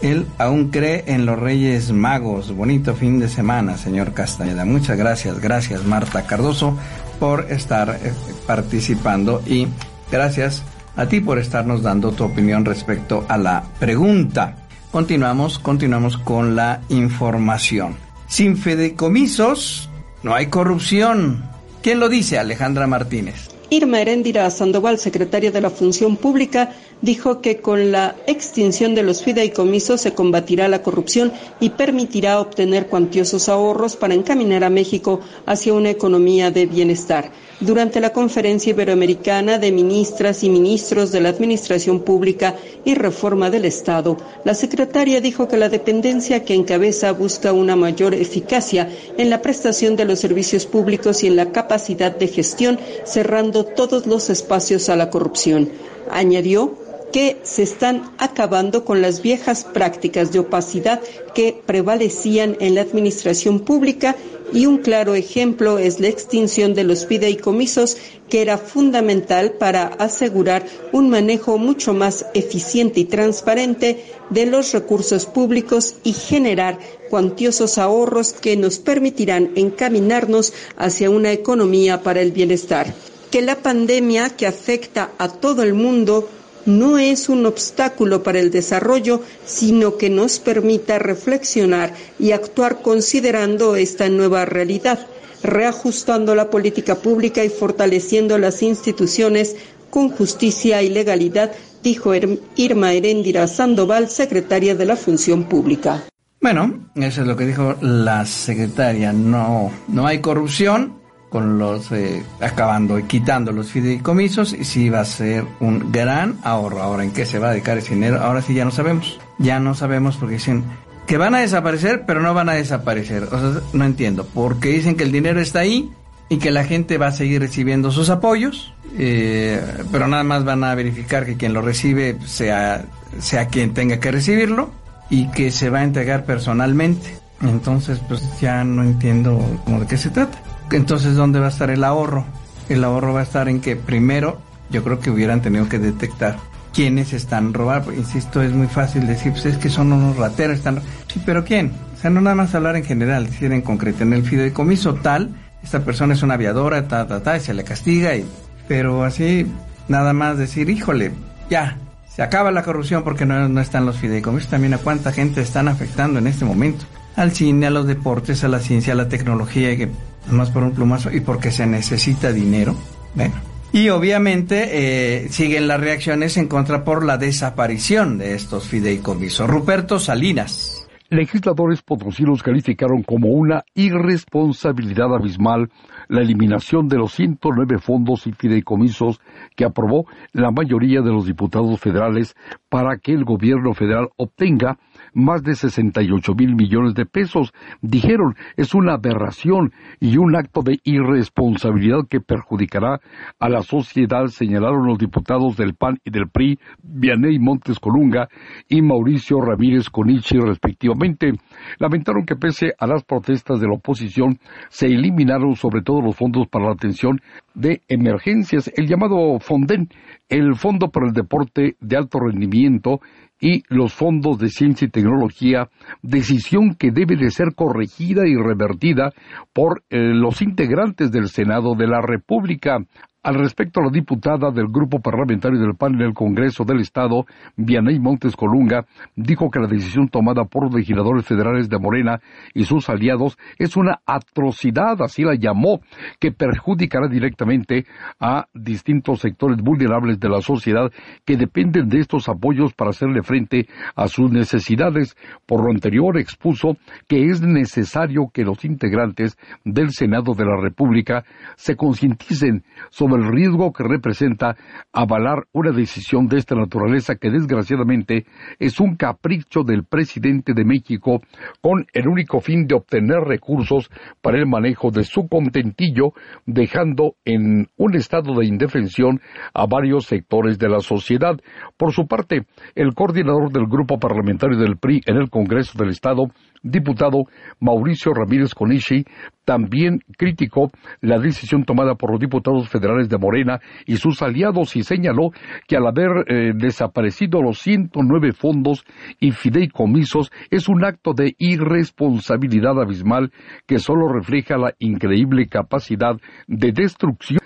Él aún cree en los Reyes Magos. Bonito fin de semana, señor Castañeda. Muchas gracias, gracias Marta Cardoso por estar eh, participando y gracias a ti por estarnos dando tu opinión respecto a la pregunta. Continuamos, continuamos con la información. Sin fideicomisos no hay corrupción. ¿Quién lo dice? Alejandra Martínez. Irma Heréndira Sandoval, secretaria de la Función Pública, dijo que con la extinción de los fideicomisos se combatirá la corrupción y permitirá obtener cuantiosos ahorros para encaminar a México hacia una economía de bienestar. Durante la conferencia iberoamericana de ministras y ministros de la Administración Pública y Reforma del Estado, la secretaria dijo que la dependencia que encabeza busca una mayor eficacia en la prestación de los servicios públicos y en la capacidad de gestión, cerrando todos los espacios a la corrupción. Añadió que se están acabando con las viejas prácticas de opacidad que prevalecían en la administración pública y un claro ejemplo es la extinción de los fideicomisos que era fundamental para asegurar un manejo mucho más eficiente y transparente de los recursos públicos y generar cuantiosos ahorros que nos permitirán encaminarnos hacia una economía para el bienestar. Que la pandemia que afecta a todo el mundo no es un obstáculo para el desarrollo, sino que nos permita reflexionar y actuar considerando esta nueva realidad, reajustando la política pública y fortaleciendo las instituciones con justicia y legalidad, dijo Irma Heréndira Sandoval, secretaria de la Función Pública. Bueno, eso es lo que dijo la secretaria. No, no hay corrupción, con los eh, acabando y quitando los fideicomisos y sí va a ser un gran ahorro. Ahora, ¿en qué se va a dedicar ese dinero? Ahora sí ya no sabemos. Ya no sabemos porque dicen que van a desaparecer, pero no van a desaparecer. O sea, no entiendo. Porque dicen que el dinero está ahí y que la gente va a seguir recibiendo sus apoyos, eh, pero nada más van a verificar que quien lo recibe sea, sea quien tenga que recibirlo y que se va a entregar personalmente. Entonces, pues ya no entiendo cómo de qué se trata. Entonces, ¿dónde va a estar el ahorro? El ahorro va a estar en que primero yo creo que hubieran tenido que detectar quiénes están robando. Insisto, es muy fácil decir, pues es que son unos rateros. Están... Sí, pero ¿quién? O sea, no nada más hablar en general, decir en concreto. En el fideicomiso tal, esta persona es una aviadora, ta, ta, ta, y se le castiga. Y... Pero así, nada más decir, híjole, ya, se acaba la corrupción porque no, no están los fideicomisos. También a cuánta gente están afectando en este momento. Al cine, a los deportes, a la ciencia, a la tecnología, que más por un plumazo y porque se necesita dinero. Bueno. Y obviamente eh, siguen las reacciones en contra por la desaparición de estos fideicomisos. Ruperto Salinas. Legisladores potosinos calificaron como una irresponsabilidad abismal la eliminación de los 109 fondos y fideicomisos que aprobó la mayoría de los diputados federales para que el gobierno federal obtenga más de 68 mil millones de pesos. Dijeron, es una aberración y un acto de irresponsabilidad que perjudicará a la sociedad, señalaron los diputados del PAN y del PRI, Vianey Montes Colunga y Mauricio Ramírez Conichi, respectivamente. Lamentaron que pese a las protestas de la oposición, se eliminaron sobre todo los fondos para la atención de emergencias, el llamado FONDEN, el Fondo para el Deporte de Alto Rendimiento, y los fondos de ciencia y tecnología, decisión que debe de ser corregida y revertida por eh, los integrantes del Senado de la República. Al respecto, la diputada del Grupo Parlamentario del PAN en el Congreso del Estado, Vianey Montes Colunga, dijo que la decisión tomada por los legisladores federales de Morena y sus aliados es una atrocidad, así la llamó, que perjudicará directamente a distintos sectores vulnerables de la sociedad que dependen de estos apoyos para hacerle frente a sus necesidades. Por lo anterior, expuso que es necesario que los integrantes del Senado de la República se concienticen sobre el riesgo que representa avalar una decisión de esta naturaleza que desgraciadamente es un capricho del presidente de México con el único fin de obtener recursos para el manejo de su contentillo, dejando en un estado de indefensión a varios sectores de la sociedad. Por su parte, el coordinador del grupo parlamentario del PRI en el Congreso del Estado, diputado Mauricio Ramírez Conichi también criticó la decisión tomada por los diputados federales de Morena y sus aliados y señaló que al haber eh, desaparecido los 109 fondos y fideicomisos es un acto de irresponsabilidad abismal que solo refleja la increíble capacidad de destrucción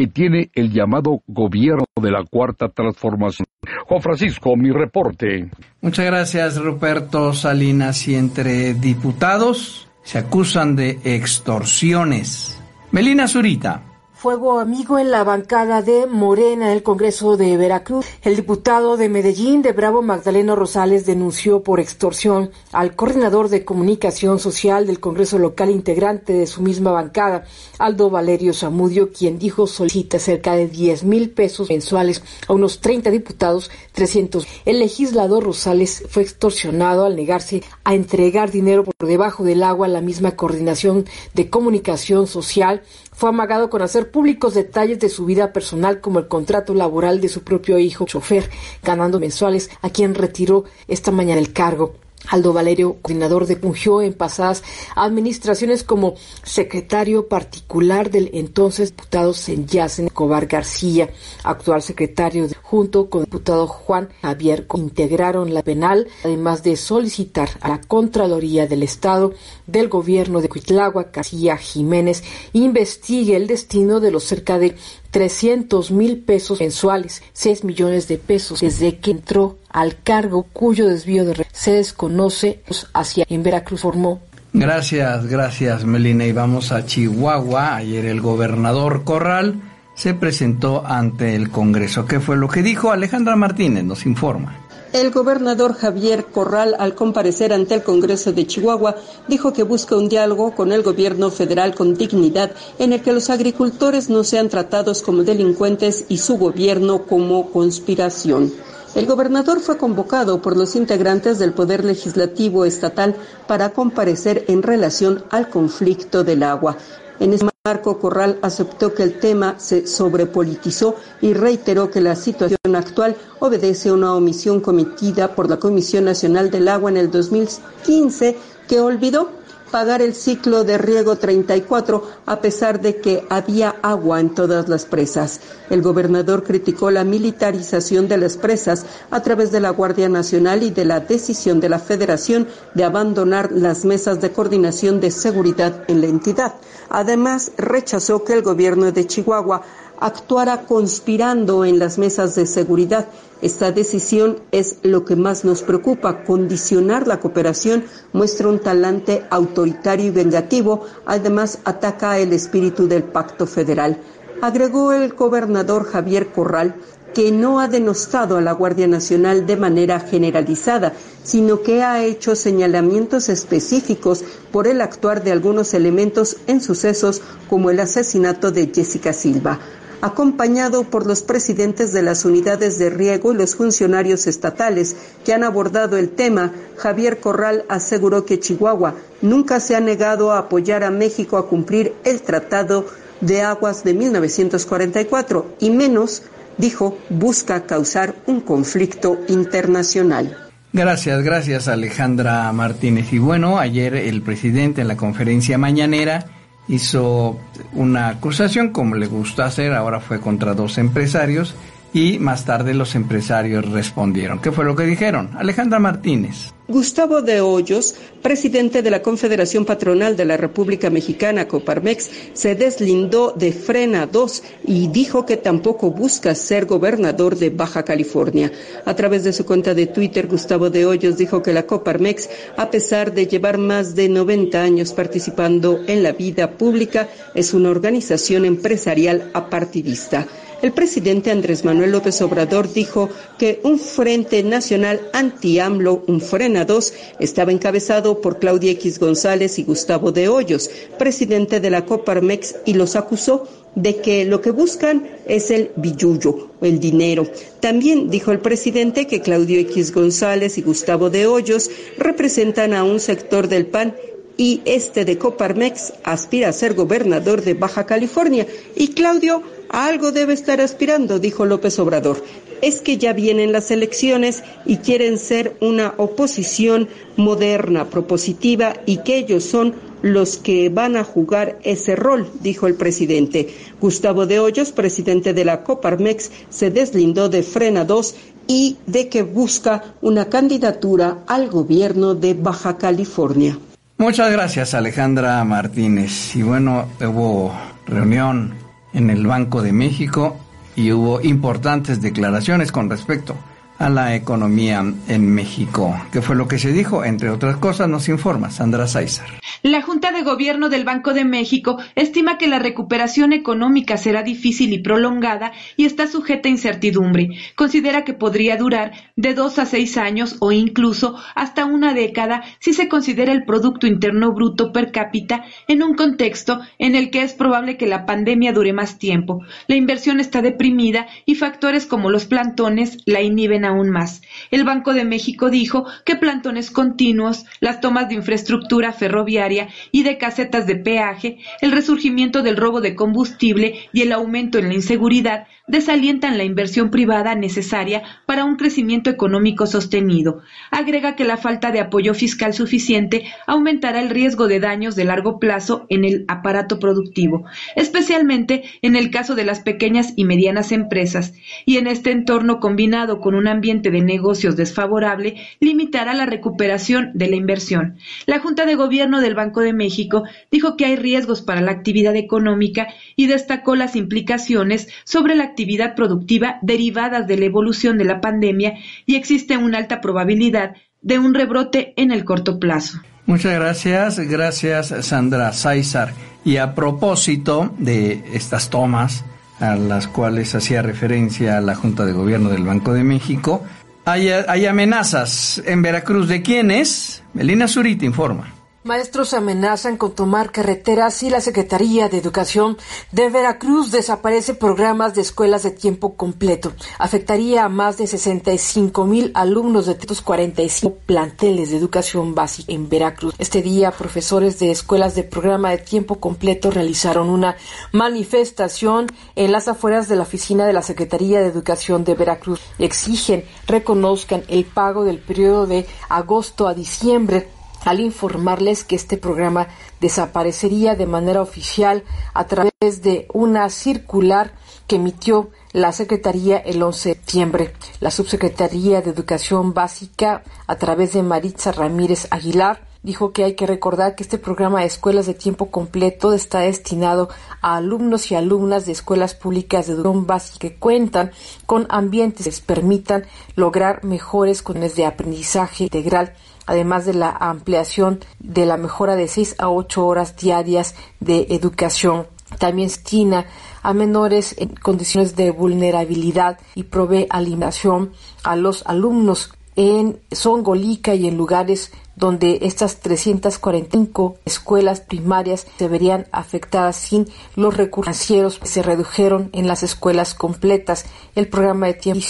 que tiene el llamado gobierno de la cuarta transformación. Juan Francisco, mi reporte. Muchas gracias, Ruperto Salinas. Y entre diputados se acusan de extorsiones. Melina Zurita fuego amigo en la bancada de Morena en el Congreso de Veracruz. El diputado de Medellín de Bravo Magdaleno Rosales denunció por extorsión al coordinador de comunicación social del Congreso local integrante de su misma bancada, Aldo Valerio Zamudio, quien dijo solicita cerca de 10 mil pesos mensuales a unos 30 diputados, 300. El legislador Rosales fue extorsionado al negarse a entregar dinero por debajo del agua a la misma coordinación de comunicación social. Fue amagado con hacer públicos detalles de su vida personal como el contrato laboral de su propio hijo chofer, ganando mensuales a quien retiró esta mañana el cargo. Aldo Valerio, coordinador de fungió en pasadas administraciones como secretario particular del entonces diputado Senyacen Cobar García, actual secretario, junto con el diputado Juan Javier, integraron la penal, además de solicitar a la Contraloría del Estado del gobierno de Cuitlagua, García Jiménez, investigue el destino de los cerca de 300 mil pesos mensuales, 6 millones de pesos desde que entró al cargo cuyo desvío de se desconoce hacia en Veracruz formó. Gracias, gracias Melina. Y vamos a Chihuahua. Ayer el gobernador Corral se presentó ante el Congreso. ¿Qué fue lo que dijo? Alejandra Martínez nos informa. El gobernador Javier Corral, al comparecer ante el Congreso de Chihuahua, dijo que busca un diálogo con el gobierno federal con dignidad en el que los agricultores no sean tratados como delincuentes y su gobierno como conspiración. El gobernador fue convocado por los integrantes del Poder Legislativo Estatal para comparecer en relación al conflicto del agua. En ese marco, Corral aceptó que el tema se sobrepolitizó y reiteró que la situación actual obedece a una omisión cometida por la Comisión Nacional del Agua en el 2015 que olvidó pagar el ciclo de riego 34 a pesar de que había agua en todas las presas. El gobernador criticó la militarización de las presas a través de la Guardia Nacional y de la decisión de la Federación de abandonar las mesas de coordinación de seguridad en la entidad. Además, rechazó que el gobierno de Chihuahua actuara conspirando en las mesas de seguridad. Esta decisión es lo que más nos preocupa. Condicionar la cooperación muestra un talante autoritario y vengativo. Además, ataca el espíritu del pacto federal. Agregó el gobernador Javier Corral que no ha denostado a la Guardia Nacional de manera generalizada, sino que ha hecho señalamientos específicos por el actuar de algunos elementos en sucesos como el asesinato de Jessica Silva acompañado por los presidentes de las unidades de riego y los funcionarios estatales que han abordado el tema, Javier Corral aseguró que Chihuahua nunca se ha negado a apoyar a México a cumplir el Tratado de Aguas de 1944 y menos, dijo, busca causar un conflicto internacional. Gracias, gracias Alejandra Martínez. Y bueno, ayer el presidente en la conferencia mañanera hizo una acusación como le gusta hacer, ahora fue contra dos empresarios y más tarde los empresarios respondieron. ¿Qué fue lo que dijeron? Alejandra Martínez. Gustavo de Hoyos, presidente de la Confederación Patronal de la República Mexicana, Coparmex, se deslindó de Frena 2 y dijo que tampoco busca ser gobernador de Baja California. A través de su cuenta de Twitter, Gustavo de Hoyos dijo que la Coparmex, a pesar de llevar más de 90 años participando en la vida pública, es una organización empresarial apartidista. El presidente Andrés Manuel López Obrador dijo que un Frente Nacional anti-AMLO, un Frena 2, estaba encabezado por Claudia X González y Gustavo de Hoyos, presidente de la Coparmex, y los acusó de que lo que buscan es el billuyo, el dinero. También dijo el presidente que Claudio X González y Gustavo de Hoyos representan a un sector del PAN y este de Coparmex aspira a ser gobernador de Baja California y Claudio algo debe estar aspirando, dijo López Obrador. Es que ya vienen las elecciones y quieren ser una oposición moderna, propositiva y que ellos son los que van a jugar ese rol, dijo el presidente. Gustavo de Hoyos, presidente de la Coparmex, se deslindó de Frena 2 y de que busca una candidatura al gobierno de Baja California. Muchas gracias, Alejandra Martínez. Y bueno, hubo reunión en el Banco de México y hubo importantes declaraciones con respecto a la economía en México. ¿Qué fue lo que se dijo? Entre otras cosas, nos informa Sandra Sáizar. La Junta de Gobierno del Banco de México estima que la recuperación económica será difícil y prolongada y está sujeta a incertidumbre. Considera que podría durar de dos a seis años o incluso hasta una década si se considera el Producto Interno Bruto per cápita en un contexto en el que es probable que la pandemia dure más tiempo. La inversión está deprimida y factores como los plantones la inhiben aún más. El Banco de México dijo que plantones continuos, las tomas de infraestructura ferroviaria y de casetas de peaje, el resurgimiento del robo de combustible y el aumento en la inseguridad desalientan la inversión privada necesaria para un crecimiento económico sostenido. Agrega que la falta de apoyo fiscal suficiente aumentará el riesgo de daños de largo plazo en el aparato productivo, especialmente en el caso de las pequeñas y medianas empresas, y en este entorno combinado con un ambiente de negocios desfavorable, limitará la recuperación de la inversión. La Junta de Gobierno del Banco de México dijo que hay riesgos para la actividad económica y destacó las implicaciones sobre la actividad productiva derivadas de la evolución de la pandemia y existe una alta probabilidad de un rebrote en el corto plazo. Muchas gracias, gracias Sandra César. Y a propósito de estas tomas a las cuales hacía referencia la Junta de Gobierno del Banco de México, hay, hay amenazas en Veracruz. ¿De quiénes? Melina Zurita informa. Maestros amenazan con tomar carreteras y la Secretaría de Educación de Veracruz desaparece programas de escuelas de tiempo completo. Afectaría a más de 65 mil alumnos de estos 45 planteles de educación básica en Veracruz. Este día, profesores de escuelas de programa de tiempo completo realizaron una manifestación en las afueras de la oficina de la Secretaría de Educación de Veracruz. Exigen reconozcan el pago del periodo de agosto a diciembre al informarles que este programa desaparecería de manera oficial a través de una circular que emitió la Secretaría el 11 de septiembre. La Subsecretaría de Educación Básica, a través de Maritza Ramírez Aguilar, dijo que hay que recordar que este programa de escuelas de tiempo completo está destinado a alumnos y alumnas de escuelas públicas de educación básica que cuentan con ambientes que les permitan lograr mejores condiciones de aprendizaje integral además de la ampliación de la mejora de 6 a 8 horas diarias de educación. También destina a menores en condiciones de vulnerabilidad y provee alimentación a los alumnos en Songolica y en lugares donde estas 345 escuelas primarias se verían afectadas sin los recursos financieros que se redujeron en las escuelas completas. El programa de tiempo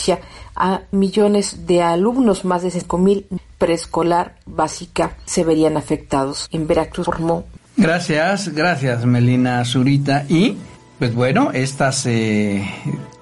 a millones de alumnos, más de mil preescolar básica, se verían afectados. En Veracruz formó. Gracias, gracias Melina Zurita. Y, pues bueno, estas eh,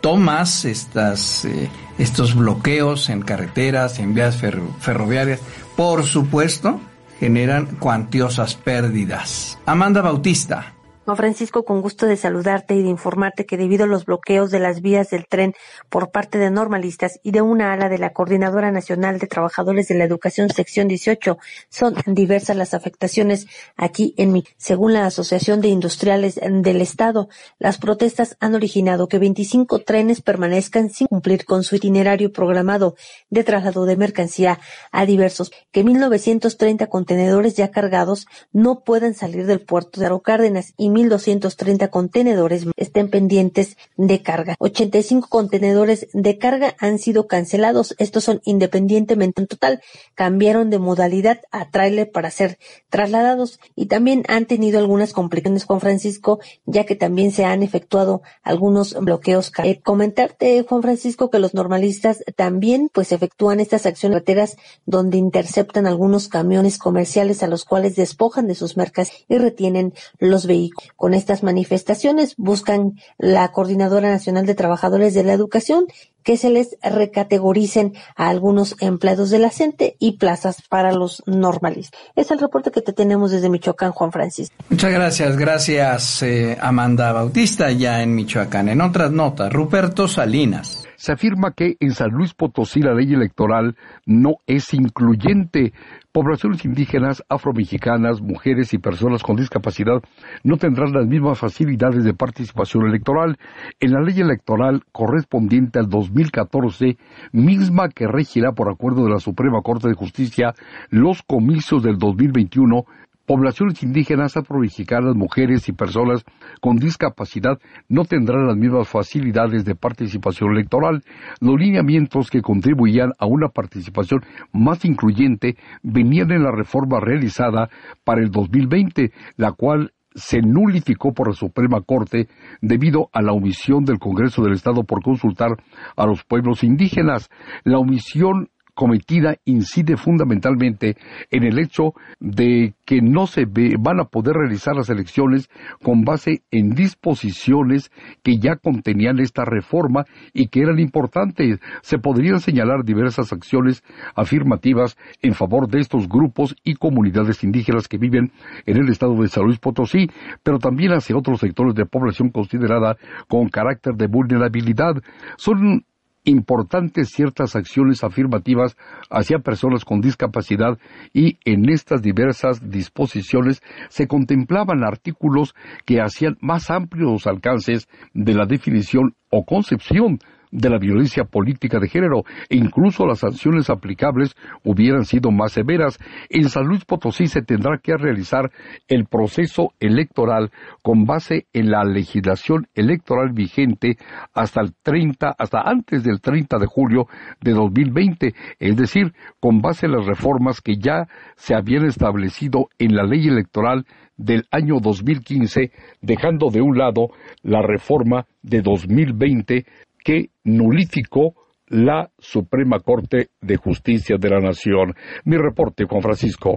tomas, estas, eh, estos bloqueos en carreteras, en vías ferroviarias, por supuesto, generan cuantiosas pérdidas. Amanda Bautista. Francisco, con gusto de saludarte y de informarte que debido a los bloqueos de las vías del tren por parte de normalistas y de una ala de la Coordinadora Nacional de Trabajadores de la Educación Sección 18, son diversas las afectaciones aquí en mi. Según la Asociación de Industriales del Estado, las protestas han originado que 25 trenes permanezcan sin cumplir con su itinerario programado de traslado de mercancía a diversos, que 1930 contenedores ya cargados no puedan salir del puerto de Arocárdenas y 1.230 contenedores estén pendientes de carga. 85 contenedores de carga han sido cancelados. Estos son independientemente en total. Cambiaron de modalidad a tráiler para ser trasladados y también han tenido algunas complicaciones con Francisco, ya que también se han efectuado algunos bloqueos. Eh, comentarte, Juan Francisco, que los normalistas también pues efectúan estas acciones carreteras donde interceptan algunos camiones comerciales a los cuales despojan de sus mercas y retienen los vehículos. Con estas manifestaciones buscan la Coordinadora Nacional de Trabajadores de la Educación que se les recategoricen a algunos empleados de la CENTE y plazas para los normalistas. Es el reporte que te tenemos desde Michoacán, Juan Francisco. Muchas gracias, gracias eh, Amanda Bautista, ya en Michoacán. En otras notas, Ruperto Salinas se afirma que en San Luis Potosí la ley electoral no es incluyente. Poblaciones indígenas, afromexicanas, mujeres y personas con discapacidad no tendrán las mismas facilidades de participación electoral. En la ley electoral correspondiente al 2014, misma que regirá por acuerdo de la Suprema Corte de Justicia los comicios del 2021 poblaciones indígenas, afromexicanas, mujeres y personas con discapacidad no tendrán las mismas facilidades de participación electoral. Los lineamientos que contribuían a una participación más incluyente venían en la reforma realizada para el 2020, la cual se nulificó por la Suprema Corte debido a la omisión del Congreso del Estado por consultar a los pueblos indígenas. La omisión cometida incide fundamentalmente en el hecho de que no se van a poder realizar las elecciones con base en disposiciones que ya contenían esta reforma y que eran importantes. Se podrían señalar diversas acciones afirmativas en favor de estos grupos y comunidades indígenas que viven en el estado de San Luis Potosí, pero también hacia otros sectores de población considerada con carácter de vulnerabilidad. Son importantes ciertas acciones afirmativas hacia personas con discapacidad y en estas diversas disposiciones se contemplaban artículos que hacían más amplios los alcances de la definición o concepción de la violencia política de género e incluso las sanciones aplicables hubieran sido más severas. En San Luis Potosí se tendrá que realizar el proceso electoral con base en la legislación electoral vigente hasta el 30, hasta antes del 30 de julio de 2020, es decir, con base en las reformas que ya se habían establecido en la ley electoral del año 2015, dejando de un lado la reforma de 2020 que nulificó la Suprema Corte de Justicia de la Nación. Mi reporte, Juan Francisco.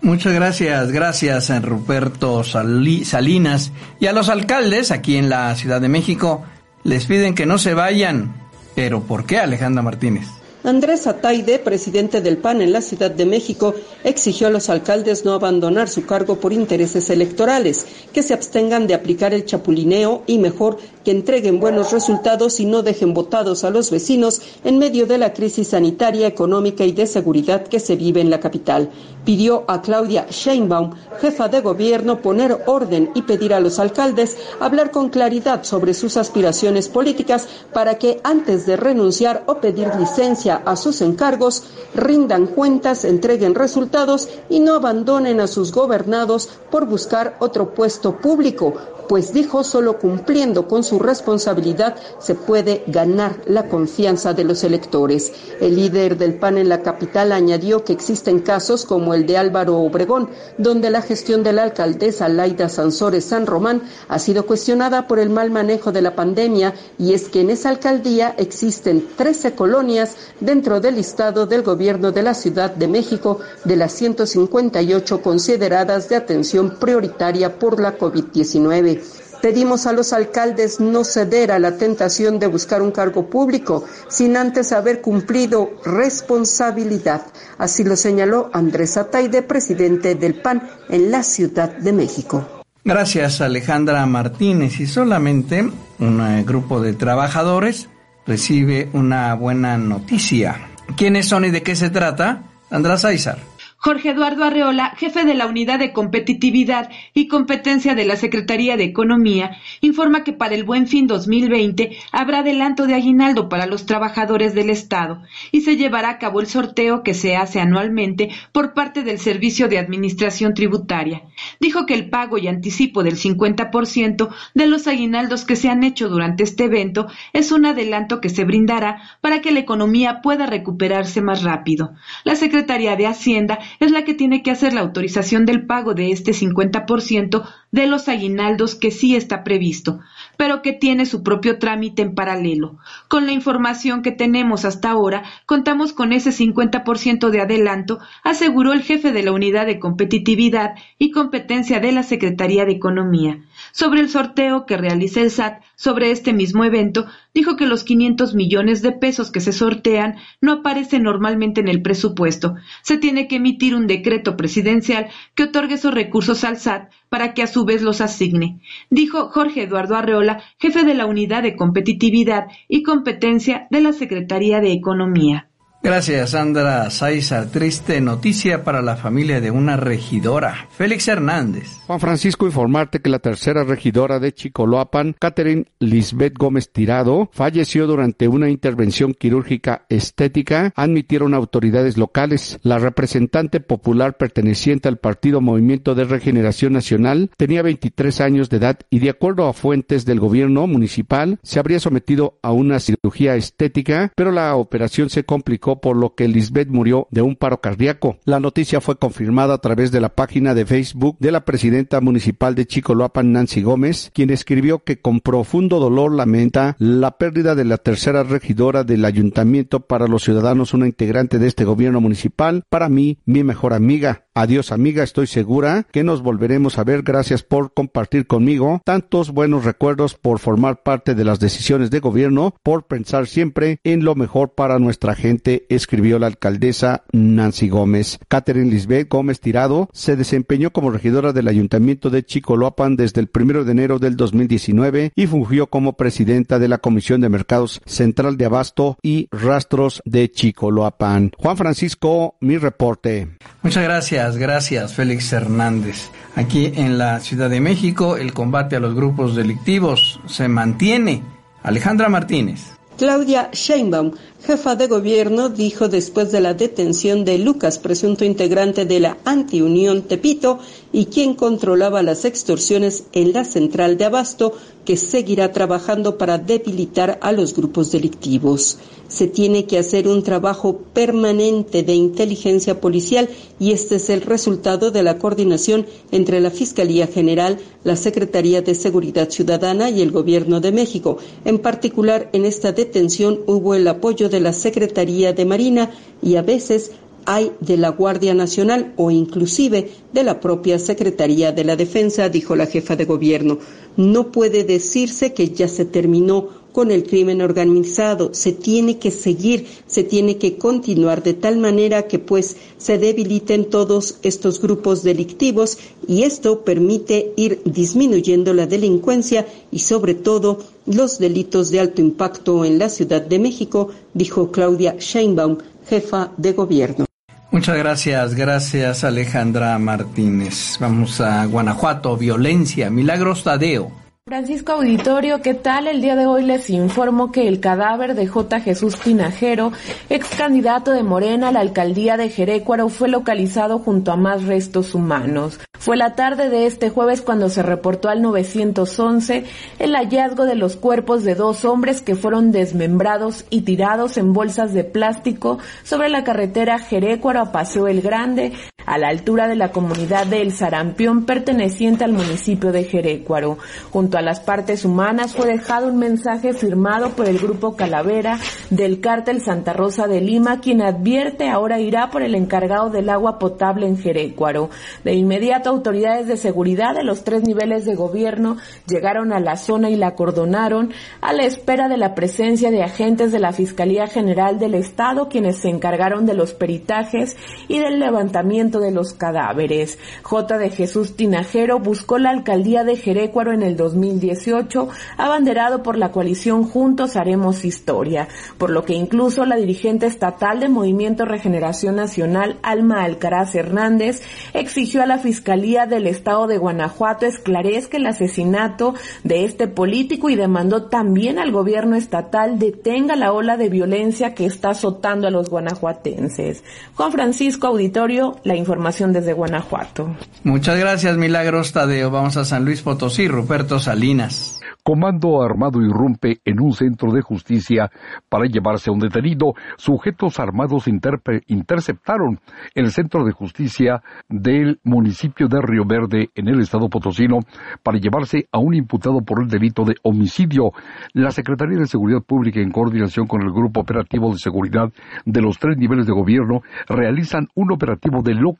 Muchas gracias, gracias a Ruperto Salinas y a los alcaldes aquí en la Ciudad de México. Les piden que no se vayan. Pero ¿por qué Alejandra Martínez? Andrés Ataide, presidente del PAN en la Ciudad de México, exigió a los alcaldes no abandonar su cargo por intereses electorales, que se abstengan de aplicar el chapulineo y mejor que entreguen buenos resultados y no dejen votados a los vecinos en medio de la crisis sanitaria, económica y de seguridad que se vive en la capital. Pidió a Claudia Sheinbaum, jefa de gobierno, poner orden y pedir a los alcaldes hablar con claridad sobre sus aspiraciones políticas para que antes de renunciar o pedir licencia a sus encargos, rindan cuentas, entreguen resultados y no abandonen a sus gobernados por buscar otro puesto público, pues dijo solo cumpliendo con su responsabilidad se puede ganar la confianza de los electores. El líder del PAN en la capital añadió que existen casos como el de Álvaro Obregón, donde la gestión de la alcaldesa Laida Sansores San Román ha sido cuestionada por el mal manejo de la pandemia y es que en esa alcaldía existen 13 colonias dentro del listado del gobierno de la Ciudad de México de las 158 consideradas de atención prioritaria por la COVID-19. Pedimos a los alcaldes no ceder a la tentación de buscar un cargo público sin antes haber cumplido responsabilidad. Así lo señaló Andrés Ataide, presidente del PAN en la Ciudad de México. Gracias Alejandra Martínez y solamente un eh, grupo de trabajadores recibe una buena noticia. ¿Quiénes son y de qué se trata? András Aizar. Jorge Eduardo Arreola, jefe de la Unidad de Competitividad y Competencia de la Secretaría de Economía, informa que para el Buen Fin 2020 habrá adelanto de aguinaldo para los trabajadores del Estado y se llevará a cabo el sorteo que se hace anualmente por parte del Servicio de Administración Tributaria. Dijo que el pago y anticipo del 50% de los aguinaldos que se han hecho durante este evento es un adelanto que se brindará para que la economía pueda recuperarse más rápido. La Secretaría de Hacienda es la que tiene que hacer la autorización del pago de este 50% de los aguinaldos que sí está previsto, pero que tiene su propio trámite en paralelo. Con la información que tenemos hasta ahora, contamos con ese 50% de adelanto, aseguró el jefe de la Unidad de Competitividad y Competencia de la Secretaría de Economía. Sobre el sorteo que realiza el SAT sobre este mismo evento, dijo que los 500 millones de pesos que se sortean no aparecen normalmente en el presupuesto. Se tiene que emitir un decreto presidencial que otorgue esos recursos al SAT para que a su vez los asigne, dijo Jorge Eduardo Arreola, jefe de la Unidad de Competitividad y Competencia de la Secretaría de Economía. Gracias, Sandra Saiza. Triste noticia para la familia de una regidora, Félix Hernández. Juan Francisco, informarte que la tercera regidora de Chicoloapan, Catherine Lisbeth Gómez Tirado, falleció durante una intervención quirúrgica estética, admitieron autoridades locales. La representante popular perteneciente al Partido Movimiento de Regeneración Nacional tenía 23 años de edad y, de acuerdo a fuentes del gobierno municipal, se habría sometido a una cirugía estética, pero la operación se complicó Por lo que Lisbeth murió de un paro cardíaco. La noticia fue confirmada a través de la página de Facebook de la presidenta municipal de Chicoloapan, Nancy Gómez, quien escribió que con profundo dolor lamenta la pérdida de la tercera regidora del ayuntamiento para los ciudadanos, una integrante de este gobierno municipal, para mí, mi mejor amiga. Adiós amiga, estoy segura que nos volveremos a ver. Gracias por compartir conmigo tantos buenos recuerdos, por formar parte de las decisiones de gobierno, por pensar siempre en lo mejor para nuestra gente, escribió la alcaldesa Nancy Gómez. Catherine Lisbeth Gómez Tirado se desempeñó como regidora del ayuntamiento de Chicoloapan desde el primero de enero del 2019 y fungió como presidenta de la Comisión de Mercados Central de Abasto y Rastros de Chicoloapan. Juan Francisco, mi reporte. Muchas gracias gracias, Félix Hernández. Aquí en la Ciudad de México el combate a los grupos delictivos se mantiene. Alejandra Martínez. Claudia Sheinbaum, jefa de gobierno, dijo después de la detención de Lucas, presunto integrante de la antiunión Tepito y quien controlaba las extorsiones en la central de Abasto, que seguirá trabajando para debilitar a los grupos delictivos. Se tiene que hacer un trabajo permanente de inteligencia policial y este es el resultado de la coordinación entre la Fiscalía General, la Secretaría de Seguridad Ciudadana y el Gobierno de México. En particular, en esta detención hubo el apoyo de la Secretaría de Marina y a veces hay de la Guardia Nacional o inclusive de la propia Secretaría de la Defensa, dijo la jefa de gobierno. No puede decirse que ya se terminó con el crimen organizado, se tiene que seguir, se tiene que continuar de tal manera que pues se debiliten todos estos grupos delictivos y esto permite ir disminuyendo la delincuencia y sobre todo los delitos de alto impacto en la Ciudad de México, dijo Claudia Sheinbaum, jefa de gobierno. Muchas gracias, gracias Alejandra Martínez. Vamos a Guanajuato, violencia, Milagros Tadeo. Francisco Auditorio, ¿qué tal? El día de hoy les informo que el cadáver de J. Jesús Tinajero, ex candidato de Morena a la alcaldía de Jerécuaro, fue localizado junto a más restos humanos. Fue la tarde de este jueves cuando se reportó al 911 el hallazgo de los cuerpos de dos hombres que fueron desmembrados y tirados en bolsas de plástico sobre la carretera Jerécuaro a Paseo el Grande, a la altura de la comunidad de El Sarampión perteneciente al municipio de Jerécuaro. Junto a las partes humanas fue dejado un mensaje firmado por el grupo Calavera del cártel Santa Rosa de Lima, quien advierte ahora irá por el encargado del agua potable en Jerécuaro. De inmediato autoridades de seguridad de los tres niveles de gobierno llegaron a la zona y la acordonaron a la espera de la presencia de agentes de la Fiscalía General del Estado quienes se encargaron de los peritajes y del levantamiento de los cadáveres. J. de Jesús Tinajero buscó la alcaldía de Jerécuaro en el 2000 2018, abanderado por la coalición Juntos Haremos Historia, por lo que incluso la dirigente estatal de Movimiento Regeneración Nacional, Alma Alcaraz Hernández, exigió a la Fiscalía del Estado de Guanajuato esclarezca el asesinato de este político y demandó también al gobierno estatal detenga la ola de violencia que está azotando a los guanajuatenses. Juan Francisco Auditorio, la información desde Guanajuato. Muchas gracias, Milagros Tadeo. Vamos a San Luis Potosí, Ruperto Salinas. Comando armado irrumpe en un centro de justicia para llevarse a un detenido. Sujetos armados interceptaron el centro de justicia del municipio de Río Verde en el estado potosino para llevarse a un imputado por el delito de homicidio. La Secretaría de Seguridad Pública en coordinación con el Grupo Operativo de Seguridad de los tres niveles de gobierno realizan un operativo de localización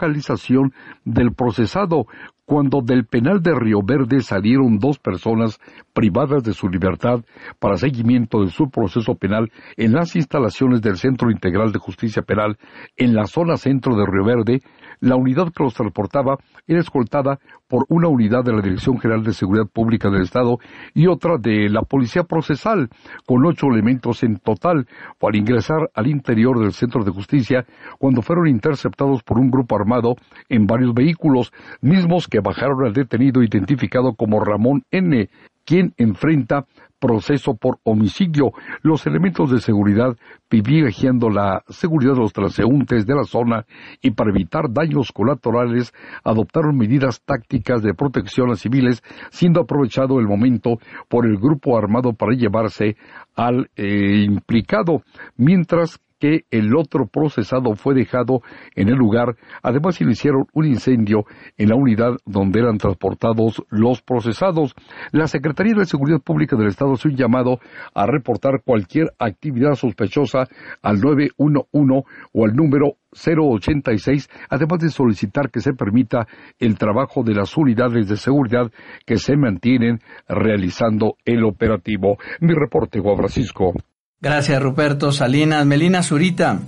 del procesado cuando del penal de Río Verde salieron dos personas privadas de su libertad para seguimiento de su proceso penal en las instalaciones del Centro Integral de Justicia Penal en la zona centro de Río Verde, la unidad que los transportaba era escoltada por una unidad de la Dirección General de Seguridad Pública del Estado y otra de la Policía Procesal, con ocho elementos en total, para ingresar al interior del Centro de Justicia cuando fueron interceptados por un grupo armado en varios vehículos, mismos que bajaron al detenido identificado como Ramón N., quien enfrenta proceso por homicidio. Los elementos de seguridad privilegiando la seguridad de los transeúntes de la zona y para evitar daños colaterales adoptaron medidas tácticas de protección a civiles, siendo aprovechado el momento por el grupo armado para llevarse al eh, implicado, mientras que el otro procesado fue dejado en el lugar. Además, iniciaron un incendio en la unidad donde eran transportados los procesados. La Secretaría de Seguridad Pública del Estado hace un llamado a reportar cualquier actividad sospechosa al 911 o al número 086, además de solicitar que se permita el trabajo de las unidades de seguridad que se mantienen realizando el operativo. Mi reporte, Juan Francisco. Gracias, Ruperto Salinas. Melina Zurita.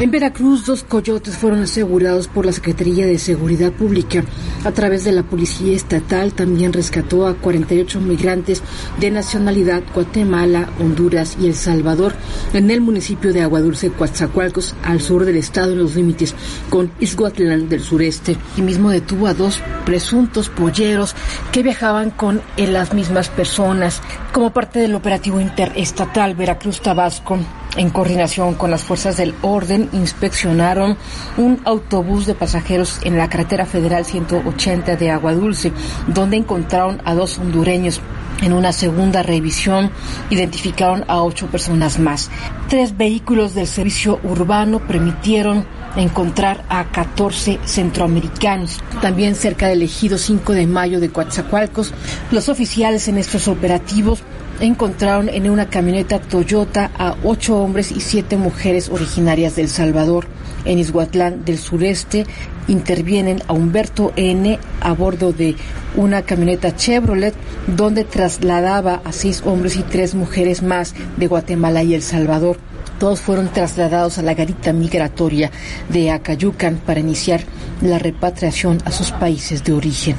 En Veracruz, dos coyotes fueron asegurados por la Secretaría de Seguridad Pública. A través de la Policía Estatal también rescató a 48 migrantes de nacionalidad Guatemala, Honduras y El Salvador en el municipio de Aguadulce, Coatzacoalcos, al sur del estado, en los límites con Izguatlán del sureste. Y mismo detuvo a dos presuntos polleros que viajaban con las mismas personas como parte del operativo interestatal Veracruz-Tabasco en coordinación con las fuerzas del orden, inspeccionaron un autobús de pasajeros en la carretera federal 180 de Agua Dulce, donde encontraron a dos hondureños. En una segunda revisión identificaron a ocho personas más. Tres vehículos del servicio urbano permitieron encontrar a 14 centroamericanos. También cerca del ejido 5 de mayo de Coatzacoalcos, los oficiales en estos operativos encontraron en una camioneta Toyota a ocho hombres y siete mujeres originarias del Salvador. En Izhuatlán del sureste intervienen a Humberto N. a bordo de una camioneta Chevrolet donde trasladaba a seis hombres y tres mujeres más de Guatemala y El Salvador. Todos fueron trasladados a la garita migratoria de Acayucan para iniciar la repatriación a sus países de origen.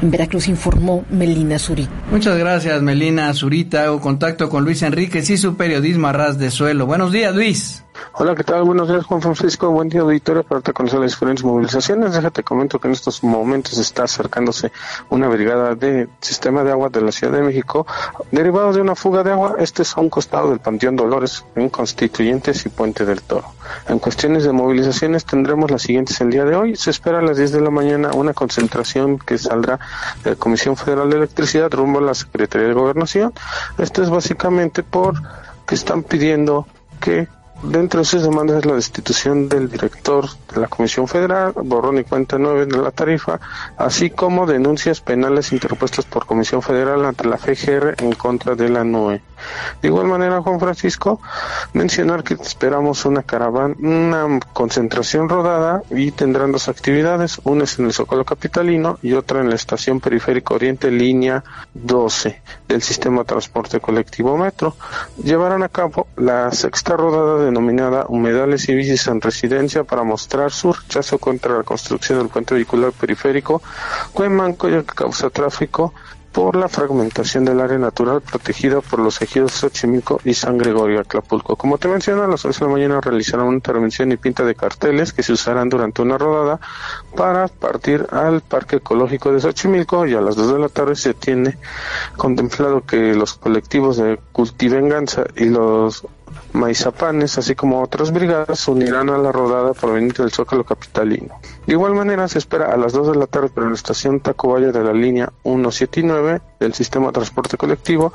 En Veracruz informó Melina Zurita. Muchas gracias, Melina Zurita. Hago contacto con Luis Enríquez y su periodismo a ras de suelo. Buenos días, Luis. Hola, ¿qué tal? Buenos días, Juan Francisco. Buen día, auditorio. Para te conocer las diferentes movilizaciones, déjate comento que en estos momentos está acercándose una brigada de sistema de agua de la Ciudad de México, derivado de una fuga de agua. Este es a un costado del Panteón Dolores, en Constituyentes y Puente del Toro. En cuestiones de movilizaciones tendremos las siguientes el día de hoy. Se espera a las 10 de la mañana una concentración que saldrá de la Comisión Federal de Electricidad rumbo a la Secretaría de Gobernación. Esto es básicamente por que están pidiendo que Dentro de sus demandas es la destitución del director de la Comisión Federal, borrón y cuenta nueve de la tarifa, así como denuncias penales interpuestas por Comisión Federal ante la FGR en contra de la NOE. De igual manera, Juan Francisco, mencionar que esperamos una caravana, una concentración rodada y tendrán dos actividades, una es en el Zócalo Capitalino y otra en la Estación Periférica Oriente, línea 12 del Sistema de Transporte Colectivo Metro. Llevarán a cabo la sexta rodada denominada Humedales y Bicis en Residencia para mostrar su rechazo contra la construcción del puente vehicular periférico Cuemanco, ya que causa tráfico por la fragmentación del área natural protegida por los ejidos Xochimilco y San Gregorio Acapulco. Como te mencioné, a las 11 de la mañana realizarán una intervención y pinta de carteles que se usarán durante una rodada para partir al Parque Ecológico de Xochimilco y a las 2 de la tarde se tiene contemplado que los colectivos de Cultivenganza y los Maizapanes, así como otras brigadas, se unirán a la rodada proveniente del Zócalo Capitalino. De igual manera, se espera a las 2 de la tarde en la estación Tacubaya de la línea 179 del sistema de transporte colectivo,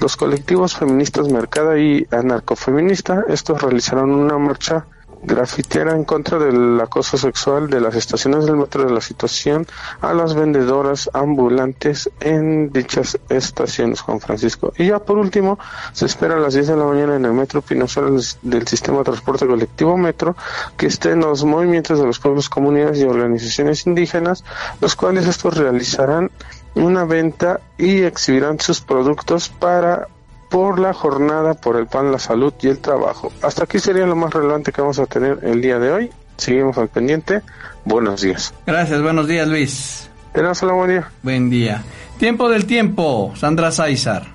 los colectivos feministas Mercada y Anarcofeminista, estos realizarán una marcha grafitera en contra del acoso sexual de las estaciones del metro de la situación a las vendedoras ambulantes en dichas estaciones, Juan Francisco. Y ya por último, se espera a las 10 de la mañana en el metro Pinosal del sistema de transporte colectivo metro que estén los movimientos de los pueblos, comunidades y organizaciones indígenas, los cuales estos realizarán una venta y exhibirán sus productos para por la jornada por el pan, la salud y el trabajo. Hasta aquí sería lo más relevante que vamos a tener el día de hoy. Seguimos al pendiente. Buenos días. Gracias, buenos días Luis. Un buen día. Buen día. Tiempo del tiempo, Sandra Sáizar.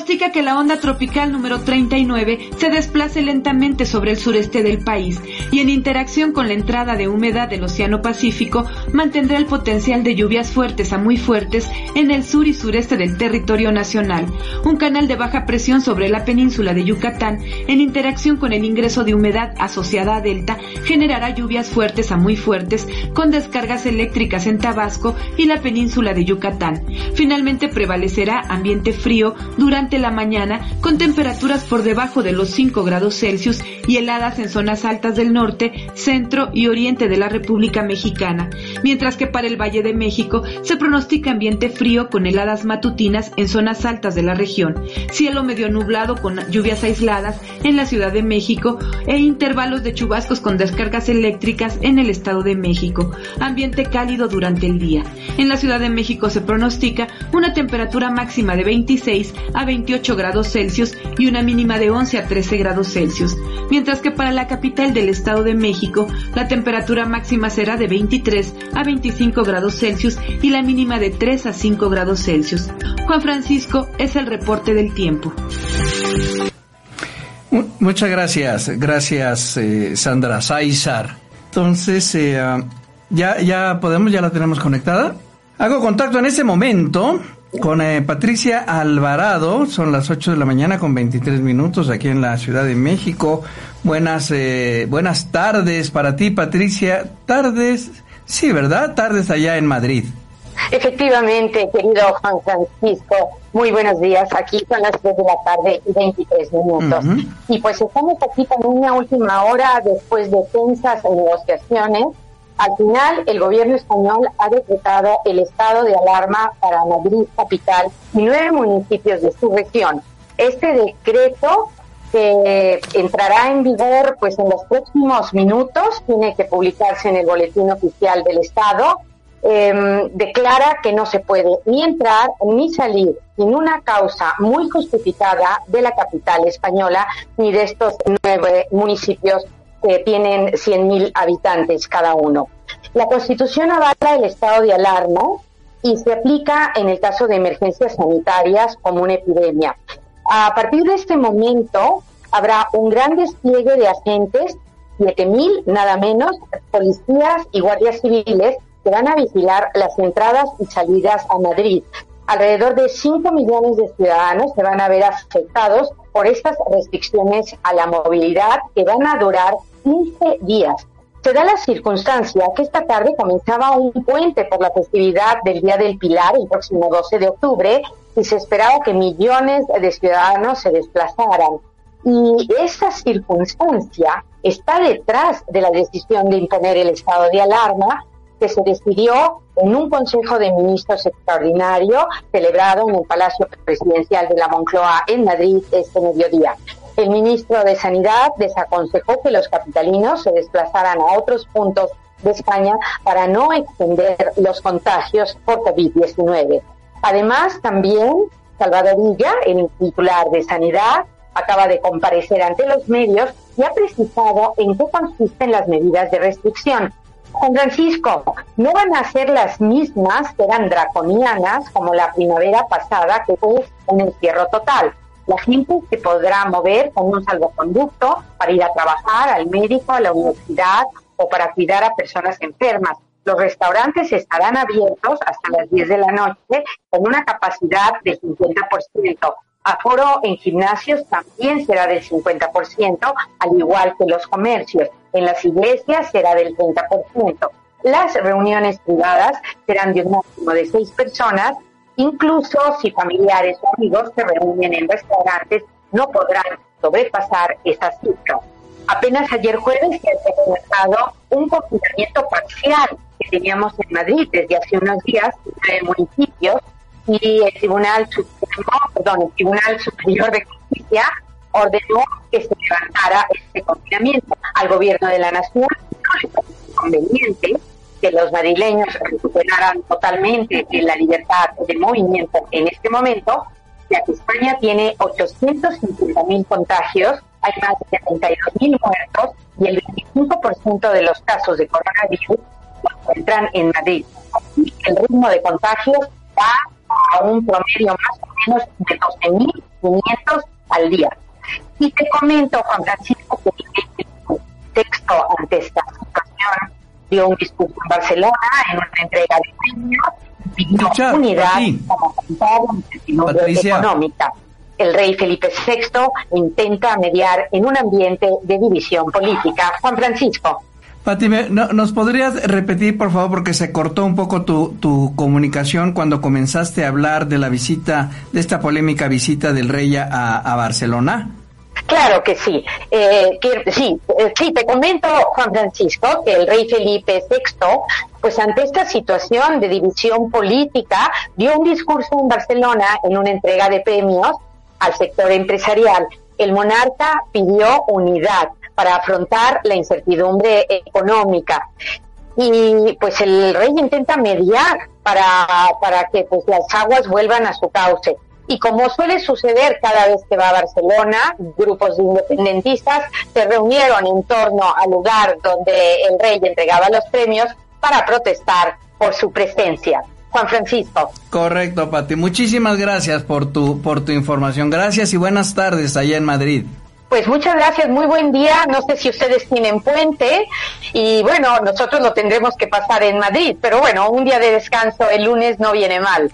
Indica que la onda tropical número 39 se desplace lentamente sobre el sureste del país y en interacción con la entrada de humedad del Océano Pacífico mantendrá el potencial de lluvias fuertes a muy fuertes en el sur y sureste del territorio nacional. Un canal de baja presión sobre la península de Yucatán en interacción con el ingreso de humedad asociada a delta generará lluvias fuertes a muy fuertes con descargas eléctricas en Tabasco y la península de Yucatán. Finalmente prevalecerá ambiente frío durante la mañana con temperaturas por debajo de los 5 grados Celsius y heladas en zonas altas del norte, centro y oriente de la República Mexicana, mientras que para el Valle de México se pronostica ambiente frío con heladas matutinas en zonas altas de la región, cielo medio nublado con lluvias aisladas en la Ciudad de México e intervalos de chubascos con descargas eléctricas en el Estado de México, ambiente cálido durante el día. En la Ciudad de México se pronostica una temperatura máxima de 26 a 28 grados Celsius y una mínima de 11 a 13 grados Celsius, mientras que para la capital del Estado de México la temperatura máxima será de 23 a 25 grados Celsius y la mínima de 3 a 5 grados Celsius. Juan Francisco es el reporte del tiempo. Muchas gracias, gracias eh, Sandra Saizar. Entonces, eh, ah, ya, ya podemos, ya la tenemos conectada. Hago contacto en este momento con eh, Patricia Alvarado, son las 8 de la mañana con 23 minutos aquí en la Ciudad de México. Buenas, eh, buenas tardes para ti, Patricia. Tardes, sí, ¿verdad? Tardes allá en Madrid. Efectivamente, querido Juan Francisco, muy buenos días. Aquí son las 3 de la tarde y 23 minutos. Y pues estamos aquí con una última hora después de tensas negociaciones al final, el gobierno español ha decretado el estado de alarma para Madrid capital y nueve municipios de su región. Este decreto que entrará en vigor pues en los próximos minutos, tiene que publicarse en el boletín oficial del Estado, em, declara que no se puede ni entrar ni salir sin una causa muy justificada de la capital española ni de estos nueve municipios que tienen 100.000 habitantes cada uno. La Constitución avala el estado de alarma y se aplica en el caso de emergencias sanitarias como una epidemia. A partir de este momento habrá un gran despliegue de agentes, 7.000 nada menos, policías y guardias civiles que van a vigilar las entradas y salidas a Madrid. Alrededor de 5 millones de ciudadanos se van a ver afectados por estas restricciones a la movilidad que van a durar 15 días. Se da la circunstancia que esta tarde comenzaba un puente por la festividad del Día del Pilar, el próximo 12 de octubre, y se esperaba que millones de ciudadanos se desplazaran. Y esa circunstancia está detrás de la decisión de imponer el estado de alarma que se decidió en un Consejo de Ministros extraordinario celebrado en el Palacio Presidencial de la Moncloa en Madrid este mediodía. El ministro de Sanidad desaconsejó que los capitalinos se desplazaran a otros puntos de España para no extender los contagios por COVID-19. Además, también Salvador Villa, el titular de Sanidad, acaba de comparecer ante los medios y ha precisado en qué consisten las medidas de restricción. Juan Francisco, no van a ser las mismas que eran draconianas como la primavera pasada, que fue un encierro total. La gente se podrá mover con un salvoconducto para ir a trabajar, al médico, a la universidad o para cuidar a personas enfermas. Los restaurantes estarán abiertos hasta las 10 de la noche con una capacidad del 50%. Aforo en gimnasios también será del 50%, al igual que los comercios. En las iglesias será del 30%. Las reuniones privadas serán de un máximo de seis personas Incluso si familiares o amigos se reúnen en restaurantes, no podrán sobrepasar esa cifra. Apenas ayer jueves se ha decretado un confinamiento parcial que teníamos en Madrid desde hace unos días en municipios y el Tribunal Supremo, el Tribunal Superior de Justicia ordenó que se levantara este confinamiento. Al gobierno de la nación no conveniente que los madrileños recuperaran totalmente la libertad de movimiento en este momento, ya que España tiene 850.000 contagios, hay más de 72.000 muertos y el 25% de los casos de coronavirus se encuentran en Madrid. El ritmo de contagios va a un promedio más o menos de 12.000 500 al día. Y te comento, Juan Francisco, que el texto ante esta situación dio un discurso en Barcelona en una entrega de premios pidió unidad para la económica. El rey Felipe VI intenta mediar en un ambiente de división política. Juan Francisco. Pati, ¿nos podrías repetir, por favor, porque se cortó un poco tu, tu, comunicación cuando comenzaste a hablar de la visita, de esta polémica visita del rey a, a Barcelona? Claro que sí. Eh, sí, eh, sí, te comento, Juan Francisco, que el rey Felipe VI, pues ante esta situación de división política, dio un discurso en Barcelona en una entrega de premios al sector empresarial. El monarca pidió unidad para afrontar la incertidumbre económica. Y pues el rey intenta mediar para, para que pues las aguas vuelvan a su cauce. Y como suele suceder cada vez que va a Barcelona, grupos de independentistas se reunieron en torno al lugar donde el rey entregaba los premios para protestar por su presencia. Juan Francisco. Correcto, Pati. Muchísimas gracias por tu, por tu información. Gracias y buenas tardes allá en Madrid. Pues muchas gracias, muy buen día. No sé si ustedes tienen puente y bueno, nosotros lo tendremos que pasar en Madrid, pero bueno, un día de descanso el lunes no viene mal.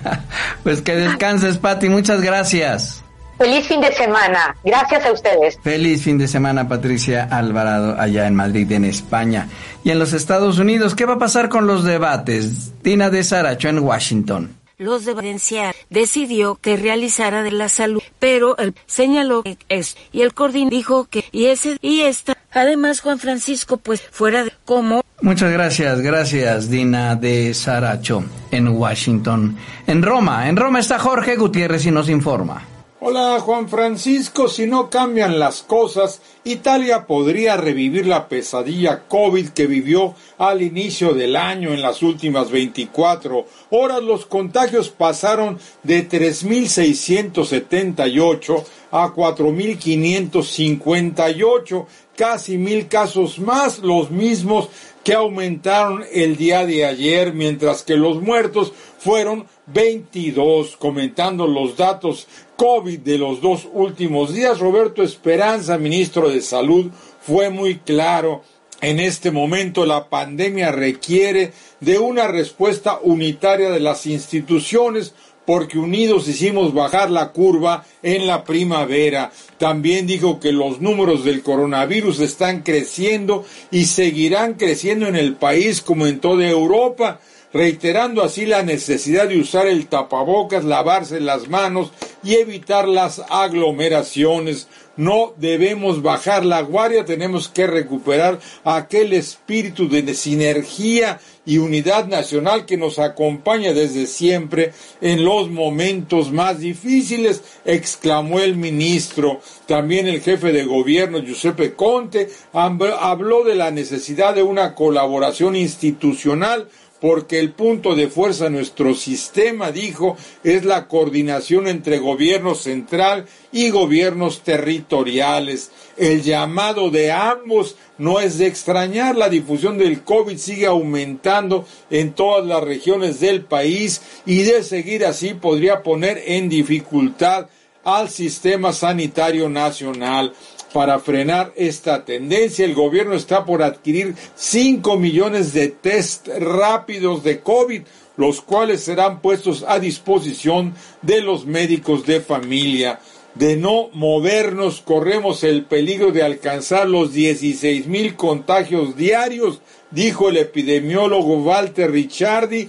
pues que descanses, Pati, muchas gracias. Feliz fin de semana. Gracias a ustedes. Feliz fin de semana, Patricia Alvarado, allá en Madrid, en España. Y en los Estados Unidos, ¿qué va a pasar con los debates? Tina de Saracho en Washington los de Valencia decidió que realizara de la salud, pero él señaló que es y el coordinador dijo que y ese y esta. Además, Juan Francisco, pues fuera de como. Muchas gracias, gracias, Dina de Saracho, en Washington. En Roma, en Roma está Jorge Gutiérrez y nos informa. Hola Juan Francisco, si no cambian las cosas, Italia podría revivir la pesadilla COVID que vivió al inicio del año en las últimas 24 horas. Los contagios pasaron de 3.678 a 4.558, casi mil casos más, los mismos que aumentaron el día de ayer, mientras que los muertos fueron 22. Comentando los datos COVID de los dos últimos días, Roberto Esperanza, ministro de Salud, fue muy claro. En este momento la pandemia requiere de una respuesta unitaria de las instituciones porque unidos hicimos bajar la curva en la primavera. También dijo que los números del coronavirus están creciendo y seguirán creciendo en el país como en toda Europa reiterando así la necesidad de usar el tapabocas, lavarse las manos y evitar las aglomeraciones. No debemos bajar la guardia, tenemos que recuperar aquel espíritu de sinergia y unidad nacional que nos acompaña desde siempre en los momentos más difíciles, exclamó el ministro. También el jefe de gobierno, Giuseppe Conte, habló de la necesidad de una colaboración institucional porque el punto de fuerza de nuestro sistema, dijo, es la coordinación entre gobierno central y gobiernos territoriales. El llamado de ambos no es de extrañar, la difusión del COVID sigue aumentando en todas las regiones del país y de seguir así podría poner en dificultad al sistema sanitario nacional. Para frenar esta tendencia, el gobierno está por adquirir 5 millones de test rápidos de COVID, los cuales serán puestos a disposición de los médicos de familia. De no movernos, corremos el peligro de alcanzar los 16 mil contagios diarios, dijo el epidemiólogo Walter Ricciardi,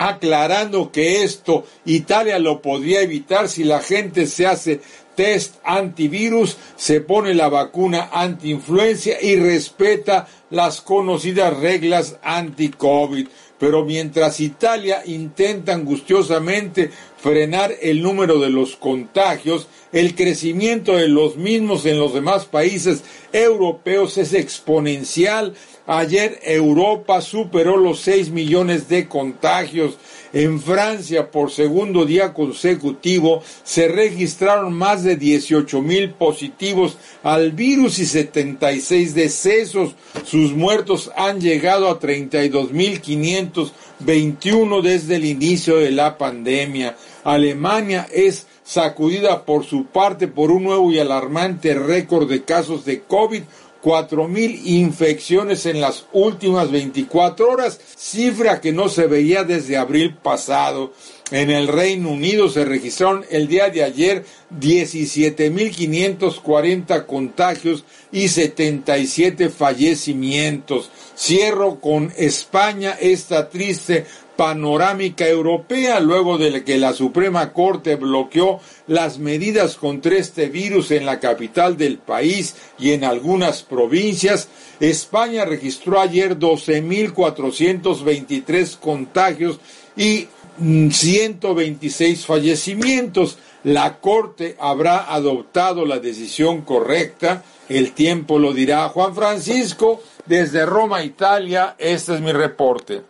aclarando que esto Italia lo podría evitar si la gente se hace test antivirus, se pone la vacuna antiinfluencia y respeta las conocidas reglas anti-COVID. Pero mientras Italia intenta angustiosamente frenar el número de los contagios, el crecimiento de los mismos en los demás países europeos es exponencial. Ayer Europa superó los 6 millones de contagios en Francia, por segundo día consecutivo, se registraron más de 18 mil positivos al virus y 76 decesos. Sus muertos han llegado a 32 mil 521 desde el inicio de la pandemia. Alemania es sacudida por su parte por un nuevo y alarmante récord de casos de COVID 4.000 infecciones en las últimas 24 horas, cifra que no se veía desde abril pasado. En el Reino Unido se registraron el día de ayer 17.540 contagios y 77 fallecimientos. Cierro con España esta triste panorámica europea luego de que la Suprema Corte bloqueó las medidas contra este virus en la capital del país y en algunas provincias. España registró ayer 12.423 contagios y 126 fallecimientos. La Corte habrá adoptado la decisión correcta. El tiempo lo dirá Juan Francisco. Desde Roma, Italia, este es mi reporte.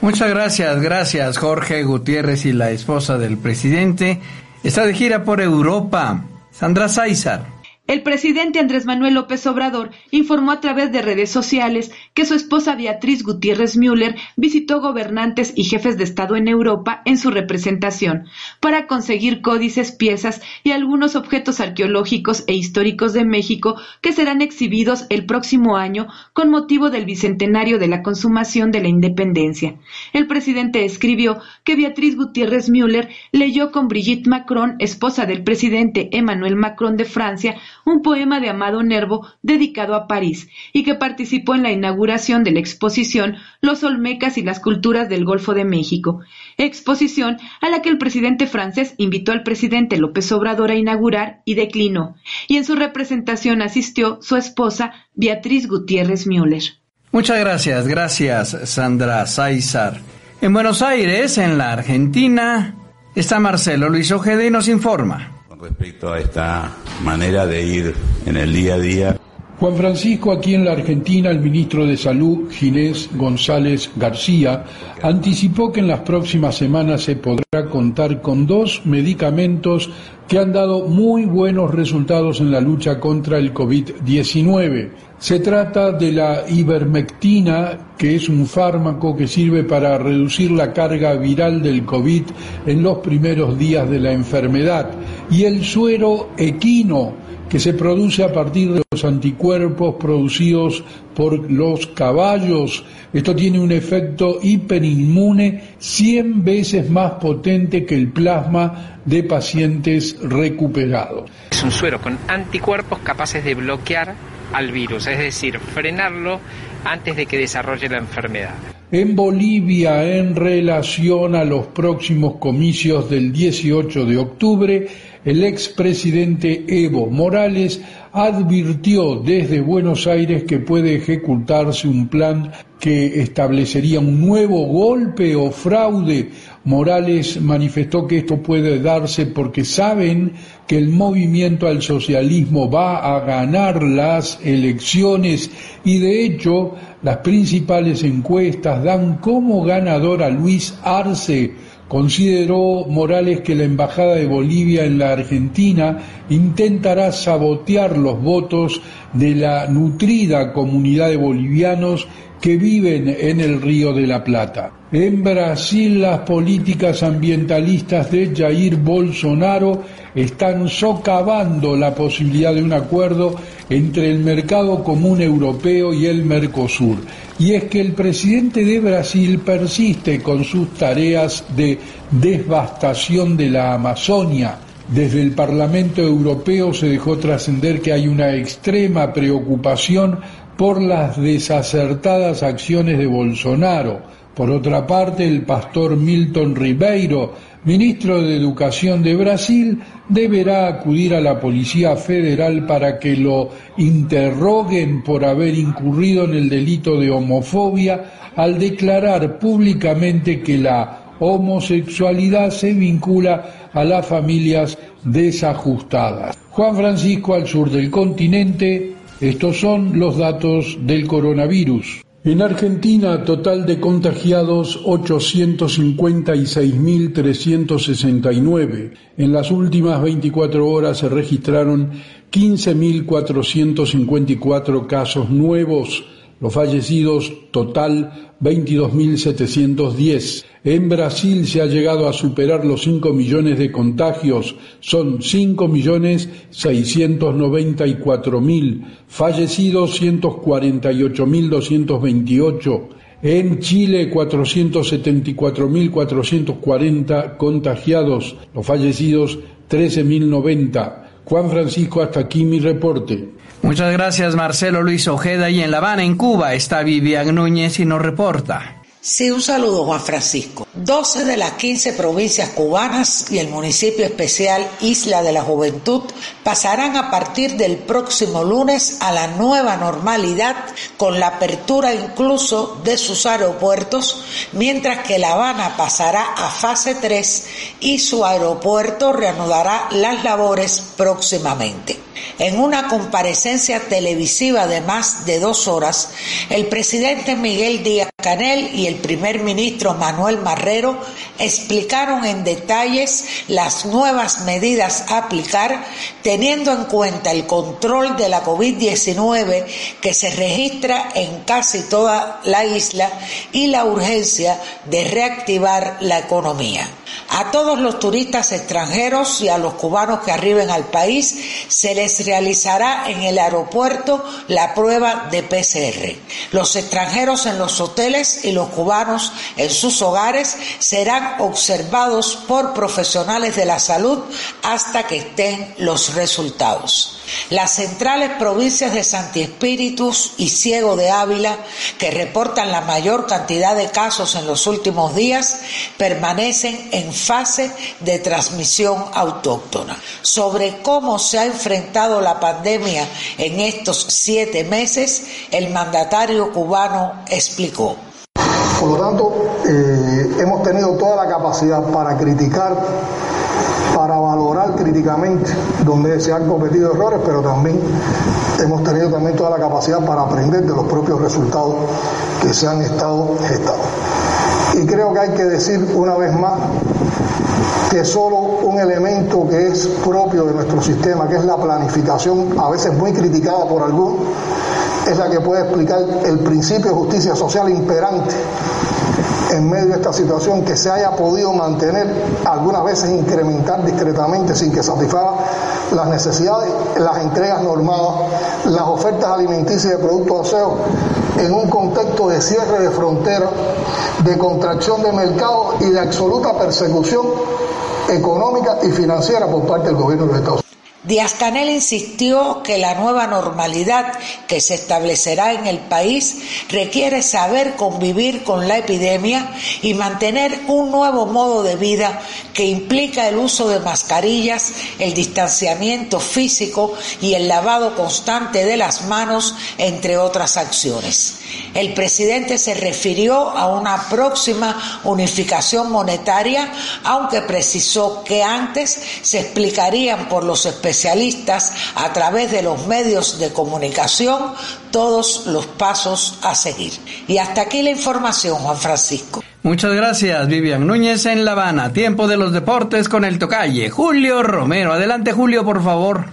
Muchas gracias, gracias Jorge Gutiérrez y la esposa del presidente. Está de gira por Europa. Sandra Sáizar. El presidente Andrés Manuel López Obrador informó a través de redes sociales que su esposa Beatriz Gutiérrez Müller visitó gobernantes y jefes de Estado en Europa en su representación para conseguir códices, piezas y algunos objetos arqueológicos e históricos de México que serán exhibidos el próximo año con motivo del bicentenario de la consumación de la independencia. El presidente escribió que Beatriz Gutiérrez Müller leyó con Brigitte Macron, esposa del presidente Emmanuel Macron de Francia, un poema de Amado Nervo dedicado a París y que participó en la inauguración de la exposición Los Olmecas y las Culturas del Golfo de México, exposición a la que el presidente francés invitó al presidente López Obrador a inaugurar y declinó, y en su representación asistió su esposa Beatriz Gutiérrez Müller. Muchas gracias, gracias Sandra Sáizar. En Buenos Aires, en la Argentina, está Marcelo Luis Ojeda y nos informa respecto a esta manera de ir en el día a día. Juan Francisco, aquí en la Argentina, el ministro de Salud, Ginés González García, anticipó que en las próximas semanas se podrá contar con dos medicamentos que han dado muy buenos resultados en la lucha contra el COVID-19. Se trata de la ivermectina, que es un fármaco que sirve para reducir la carga viral del COVID en los primeros días de la enfermedad, y el suero equino, que se produce a partir de los anticuerpos producidos por los caballos. Esto tiene un efecto hiperinmune 100 veces más potente que el plasma de pacientes recuperados. Es un suero con anticuerpos capaces de bloquear al virus, es decir, frenarlo antes de que desarrolle la enfermedad. En Bolivia, en relación a los próximos comicios del 18 de octubre, el expresidente Evo Morales advirtió desde Buenos Aires que puede ejecutarse un plan que establecería un nuevo golpe o fraude. Morales manifestó que esto puede darse porque saben que el movimiento al socialismo va a ganar las elecciones y de hecho las principales encuestas dan como ganador a Luis Arce, Consideró Morales que la Embajada de Bolivia en la Argentina intentará sabotear los votos de la nutrida comunidad de bolivianos que viven en el Río de la Plata. En Brasil las políticas ambientalistas de Jair Bolsonaro están socavando la posibilidad de un acuerdo entre el mercado común europeo y el Mercosur. Y es que el presidente de Brasil persiste con sus tareas de devastación de la Amazonia. Desde el Parlamento Europeo se dejó trascender que hay una extrema preocupación por las desacertadas acciones de Bolsonaro. Por otra parte, el pastor Milton Ribeiro, ministro de Educación de Brasil, deberá acudir a la Policía Federal para que lo interroguen por haber incurrido en el delito de homofobia al declarar públicamente que la homosexualidad se vincula a las familias desajustadas. Juan Francisco al sur del continente, estos son los datos del coronavirus. En Argentina, total de contagiados 856.369. En las últimas 24 horas se registraron 15.454 casos nuevos. Los fallecidos total 22.710. En Brasil se ha llegado a superar los 5 millones de contagios. Son 5.694.000. Fallecidos 148.228. En Chile 474.440 contagiados. Los fallecidos 13.090. Juan Francisco, hasta aquí mi reporte. Muchas gracias Marcelo Luis Ojeda y en La Habana, en Cuba, está Vivian Núñez y nos reporta. Sí, un saludo Juan Francisco. 12 de las 15 provincias cubanas y el municipio especial Isla de la Juventud pasarán a partir del próximo lunes a la nueva normalidad con la apertura incluso de sus aeropuertos, mientras que La Habana pasará a fase 3 y su aeropuerto reanudará las labores próximamente. En una comparecencia televisiva de más de dos horas, el presidente Miguel Díaz Canel y el primer ministro Manuel Marrero explicaron en detalles las nuevas medidas a aplicar teniendo en cuenta el control de la COVID-19 que se registra en casi toda la isla y la urgencia de reactivar la economía. A todos los turistas extranjeros y a los cubanos que arriben al país se les realizará en el aeropuerto la prueba de PCR. Los extranjeros en los hoteles y los cubanos en sus hogares serán observados por profesionales de la salud hasta que estén los resultados. Las centrales provincias de Santi Espíritus y Ciego de Ávila, que reportan la mayor cantidad de casos en los últimos días, permanecen en fase de transmisión autóctona. Sobre cómo se ha enfrentado la pandemia en estos siete meses, el mandatario cubano explicó. Por lo tanto, eh, hemos tenido toda la capacidad para criticar para valorar críticamente donde se han cometido errores, pero también hemos tenido también toda la capacidad para aprender de los propios resultados que se han estado gestando. Y creo que hay que decir una vez más que solo un elemento que es propio de nuestro sistema, que es la planificación, a veces muy criticada por algunos, es la que puede explicar el principio de justicia social imperante en medio de esta situación que se haya podido mantener, algunas veces incrementar discretamente sin que satisfaga las necesidades, las entregas normadas, las ofertas alimenticias de productos de aseo en un contexto de cierre de fronteras, de contracción de mercado y de absoluta persecución económica y financiera por parte del gobierno de los Estados Unidos. Díaz Canel insistió que la nueva normalidad que se establecerá en el país requiere saber convivir con la epidemia y mantener un nuevo modo de vida que implica el uso de mascarillas, el distanciamiento físico y el lavado constante de las manos, entre otras acciones. El presidente se refirió a una próxima unificación monetaria, aunque precisó que antes se explicarían por los especialistas a través de los medios de comunicación todos los pasos a seguir. Y hasta aquí la información, Juan Francisco. Muchas gracias, Vivian Núñez en La Habana. Tiempo de los deportes con el tocalle. Julio Romero. Adelante, Julio, por favor.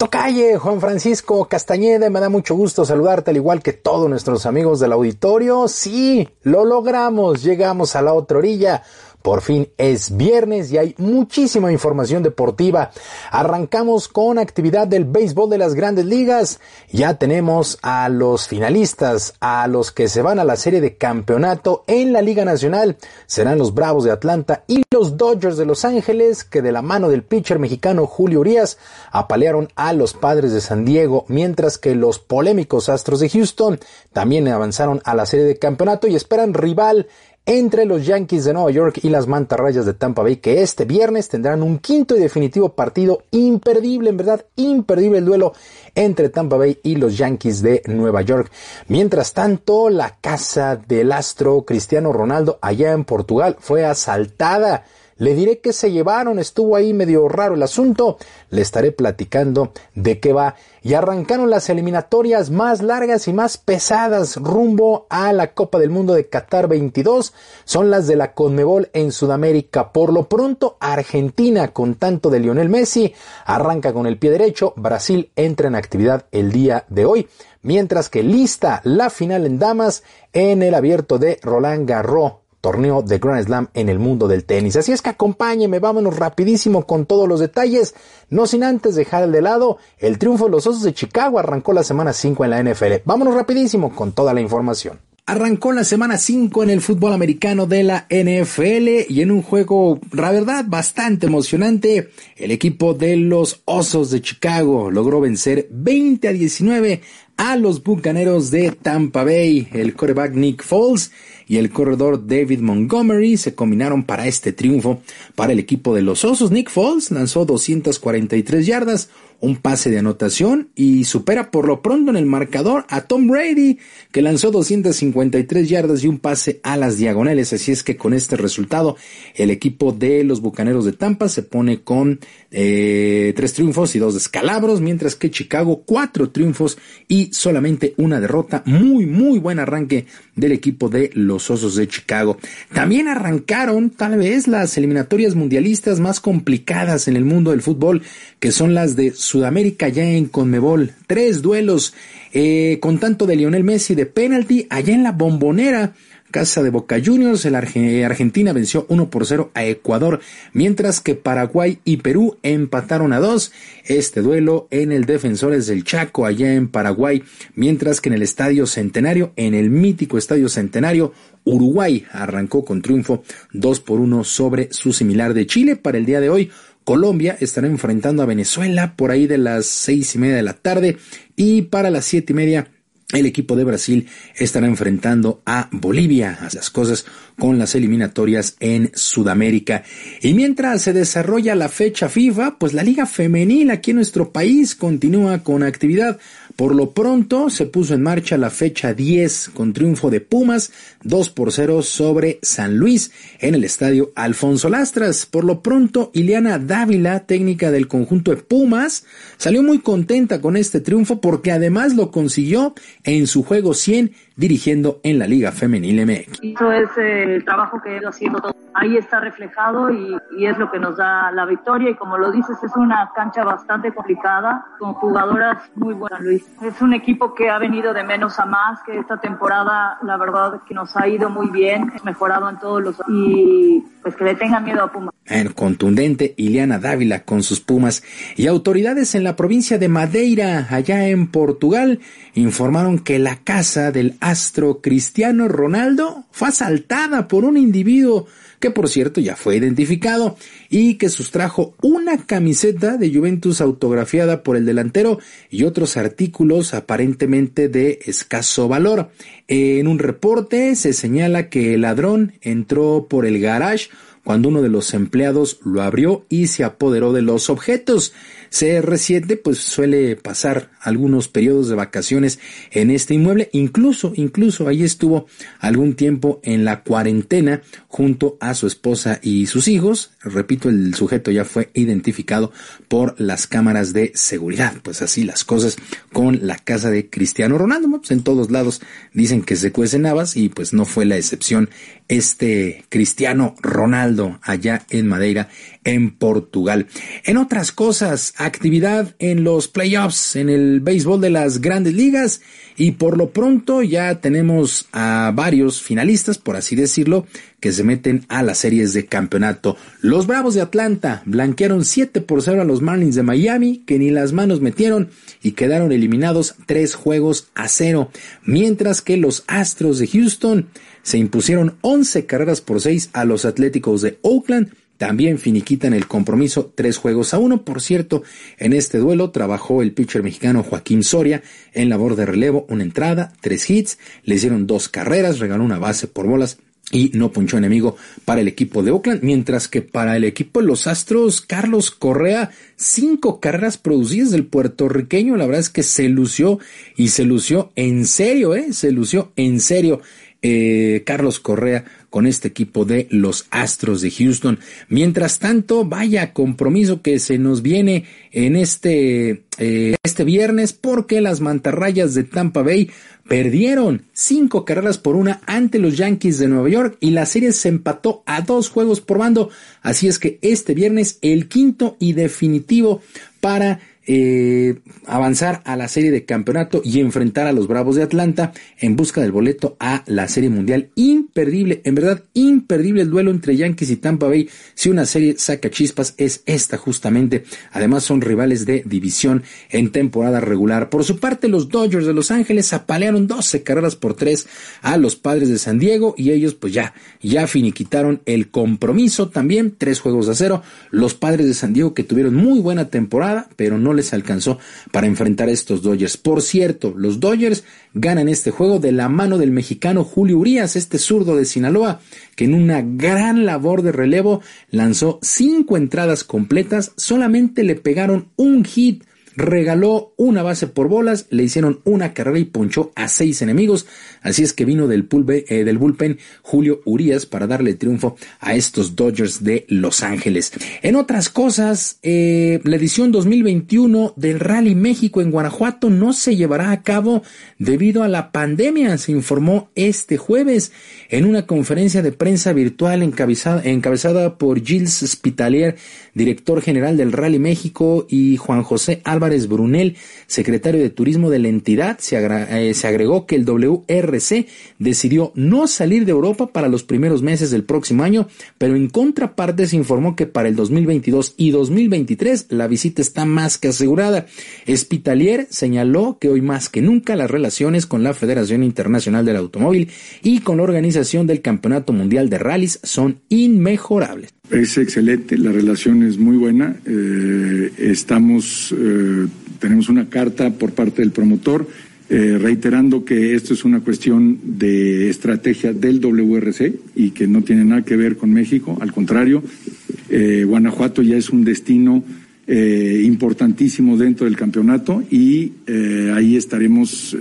Tocalle, Juan Francisco Castañeda, me da mucho gusto saludarte al igual que todos nuestros amigos del auditorio. Sí, lo logramos, llegamos a la otra orilla. Por fin es viernes y hay muchísima información deportiva. Arrancamos con actividad del béisbol de las grandes ligas. Ya tenemos a los finalistas, a los que se van a la serie de campeonato en la Liga Nacional. Serán los Bravos de Atlanta y los Dodgers de Los Ángeles, que de la mano del pitcher mexicano Julio Urias apalearon a los padres de San Diego, mientras que los polémicos Astros de Houston también avanzaron a la serie de campeonato y esperan rival entre los Yankees de Nueva York y las Mantarrayas de Tampa Bay, que este viernes tendrán un quinto y definitivo partido imperdible, en verdad, imperdible el duelo entre Tampa Bay y los Yankees de Nueva York. Mientras tanto, la casa del astro Cristiano Ronaldo allá en Portugal fue asaltada Le diré que se llevaron, estuvo ahí medio raro el asunto. Le estaré platicando de qué va. Y arrancaron las eliminatorias más largas y más pesadas rumbo a la Copa del Mundo de Qatar 22. Son las de la Conmebol en Sudamérica. Por lo pronto, Argentina, con tanto de Lionel Messi, arranca con el pie derecho. Brasil entra en actividad el día de hoy mientras que lista la final en damas en el abierto de Roland Garros torneo de Grand Slam en el mundo del tenis. Así es que acompáñeme, vámonos rapidísimo con todos los detalles, no sin antes dejar de lado el triunfo de los Osos de Chicago, arrancó la semana 5 en la NFL. Vámonos rapidísimo con toda la información. Arrancó la semana 5 en el fútbol americano de la NFL y en un juego, la verdad, bastante emocionante, el equipo de los Osos de Chicago logró vencer 20 a 19 a los Bucaneros de Tampa Bay. El quarterback Nick Foles y el corredor David Montgomery se combinaron para este triunfo para el equipo de los Osos. Nick Foles lanzó 243 yardas, un pase de anotación y supera por lo pronto en el marcador a Tom Brady, que lanzó 253 yardas y un pase a las diagonales. Así es que con este resultado, el equipo de los Bucaneros de Tampa se pone con eh, tres triunfos y dos descalabros, mientras que Chicago cuatro triunfos y solamente una derrota. Muy, muy buen arranque del equipo de los Osos de Chicago. También arrancaron tal vez las eliminatorias mundialistas más complicadas en el mundo del fútbol, que son las de Sudamérica ya en Conmebol. Tres duelos eh, con tanto de Lionel Messi de penalti allá en la bombonera. Casa de Boca Juniors, el Argentina venció 1 por 0 a Ecuador, mientras que Paraguay y Perú empataron a 2. Este duelo en el Defensores del Chaco, allá en Paraguay, mientras que en el Estadio Centenario, en el mítico Estadio Centenario, Uruguay arrancó con triunfo 2 por 1 sobre su similar de Chile para el día de hoy. Colombia estará enfrentando a Venezuela por ahí de las seis y media de la tarde y para las siete y media el equipo de Brasil estará enfrentando a Bolivia, a las cosas con las eliminatorias en Sudamérica. Y mientras se desarrolla la fecha FIFA, pues la Liga Femenil aquí en nuestro país continúa con actividad. Por lo pronto se puso en marcha la fecha 10 con triunfo de Pumas 2 por 0 sobre San Luis en el estadio Alfonso Lastras. Por lo pronto, Ileana Dávila, técnica del conjunto de Pumas, salió muy contenta con este triunfo porque además lo consiguió en su juego 100 dirigiendo en la Liga Femenil MX. Eso es el trabajo que he ido haciendo todo. Ahí está reflejado y, y, es lo que nos da la victoria y como lo dices es una cancha bastante complicada con jugadoras muy buenas Luis. Es un equipo que ha venido de menos a más, que esta temporada la verdad que nos ha ido muy bien, mejorado en todos los y pues que le tengan miedo a Pumas. En contundente Ileana Dávila con sus Pumas y autoridades en la provincia de Madeira, allá en Portugal, informaron que la casa del astro Cristiano Ronaldo fue asaltada por un individuo que por cierto ya fue identificado y que sustrajo una camiseta de Juventus autografiada por el delantero y otros artículos aparentemente de escaso valor. En un reporte se señala que el ladrón entró por el garage cuando uno de los empleados lo abrió y se apoderó de los objetos. CR7 pues suele pasar algunos periodos de vacaciones en este inmueble, incluso, incluso ahí estuvo algún tiempo en la cuarentena junto a su esposa y sus hijos. Repito, el sujeto ya fue identificado por las cámaras de seguridad. Pues así las cosas con la casa de Cristiano Ronaldo. Pues en todos lados dicen que se cuecen habas y pues no fue la excepción este Cristiano Ronaldo allá en Madeira en Portugal. En otras cosas, actividad en los playoffs, en el béisbol de las grandes ligas y por lo pronto ya tenemos a varios finalistas, por así decirlo, que se meten a las series de campeonato. Los Bravos de Atlanta blanquearon 7 por 0 a los Marlins de Miami, que ni las manos metieron y quedaron eliminados 3 juegos a 0, mientras que los Astros de Houston se impusieron 11 carreras por 6 a los Atléticos de Oakland también finiquitan el compromiso tres juegos a uno. Por cierto, en este duelo trabajó el pitcher mexicano Joaquín Soria en labor de relevo, una entrada, tres hits, le hicieron dos carreras, regaló una base por bolas y no punchó enemigo para el equipo de Oakland, mientras que para el equipo de los Astros, Carlos Correa, cinco carreras producidas del puertorriqueño, la verdad es que se lució y se lució en serio, eh, se lució en serio eh, Carlos Correa con este equipo de los Astros de Houston. Mientras tanto, vaya compromiso que se nos viene en este, eh, este viernes porque las mantarrayas de Tampa Bay perdieron cinco carreras por una ante los Yankees de Nueva York y la serie se empató a dos juegos por bando. Así es que este viernes el quinto y definitivo para eh, avanzar a la serie de campeonato y enfrentar a los Bravos de Atlanta en busca del boleto a la serie mundial. Imperdible, en verdad, imperdible el duelo entre Yankees y Tampa Bay. Si una serie saca chispas, es esta justamente. Además, son rivales de división en temporada regular. Por su parte, los Dodgers de Los Ángeles apalearon 12 carreras por 3 a los padres de San Diego y ellos, pues ya, ya finiquitaron el compromiso también, tres juegos a cero. Los padres de San Diego que tuvieron muy buena temporada, pero no les alcanzó para enfrentar a estos Dodgers. Por cierto, los Dodgers ganan este juego de la mano del mexicano Julio Urias, este zurdo de Sinaloa, que en una gran labor de relevo lanzó cinco entradas completas, solamente le pegaron un hit regaló una base por bolas, le hicieron una carrera y ponchó a seis enemigos. Así es que vino del, eh, del bullpen Julio Urias para darle triunfo a estos Dodgers de Los Ángeles. En otras cosas, eh, la edición 2021 del Rally México en Guanajuato no se llevará a cabo debido a la pandemia, se informó este jueves en una conferencia de prensa virtual encabezada, encabezada por Gilles Spitalier, director general del Rally México, y Juan José Álvarez Brunel, secretario de Turismo de la entidad. Se, eh, agregó que el WRC decidió no salir de Europa para los primeros meses del próximo año, pero en contraparte se informó que para el 2022 y 2023 la visita está más que asegurada. Spitalier señaló que hoy más que nunca las relaciones con la Federación Internacional del Automóvil y con la organización del Campeonato Mundial de Rallys son inmejorables. Es excelente, la relación es muy buena. Eh, estamos, eh, tenemos una carta por parte del promotor eh, reiterando que esto es una cuestión de estrategia del WRC y que no tiene nada que ver con México. Al contrario, Guanajuato ya es un destino importantísimo dentro del campeonato y ahí estaremos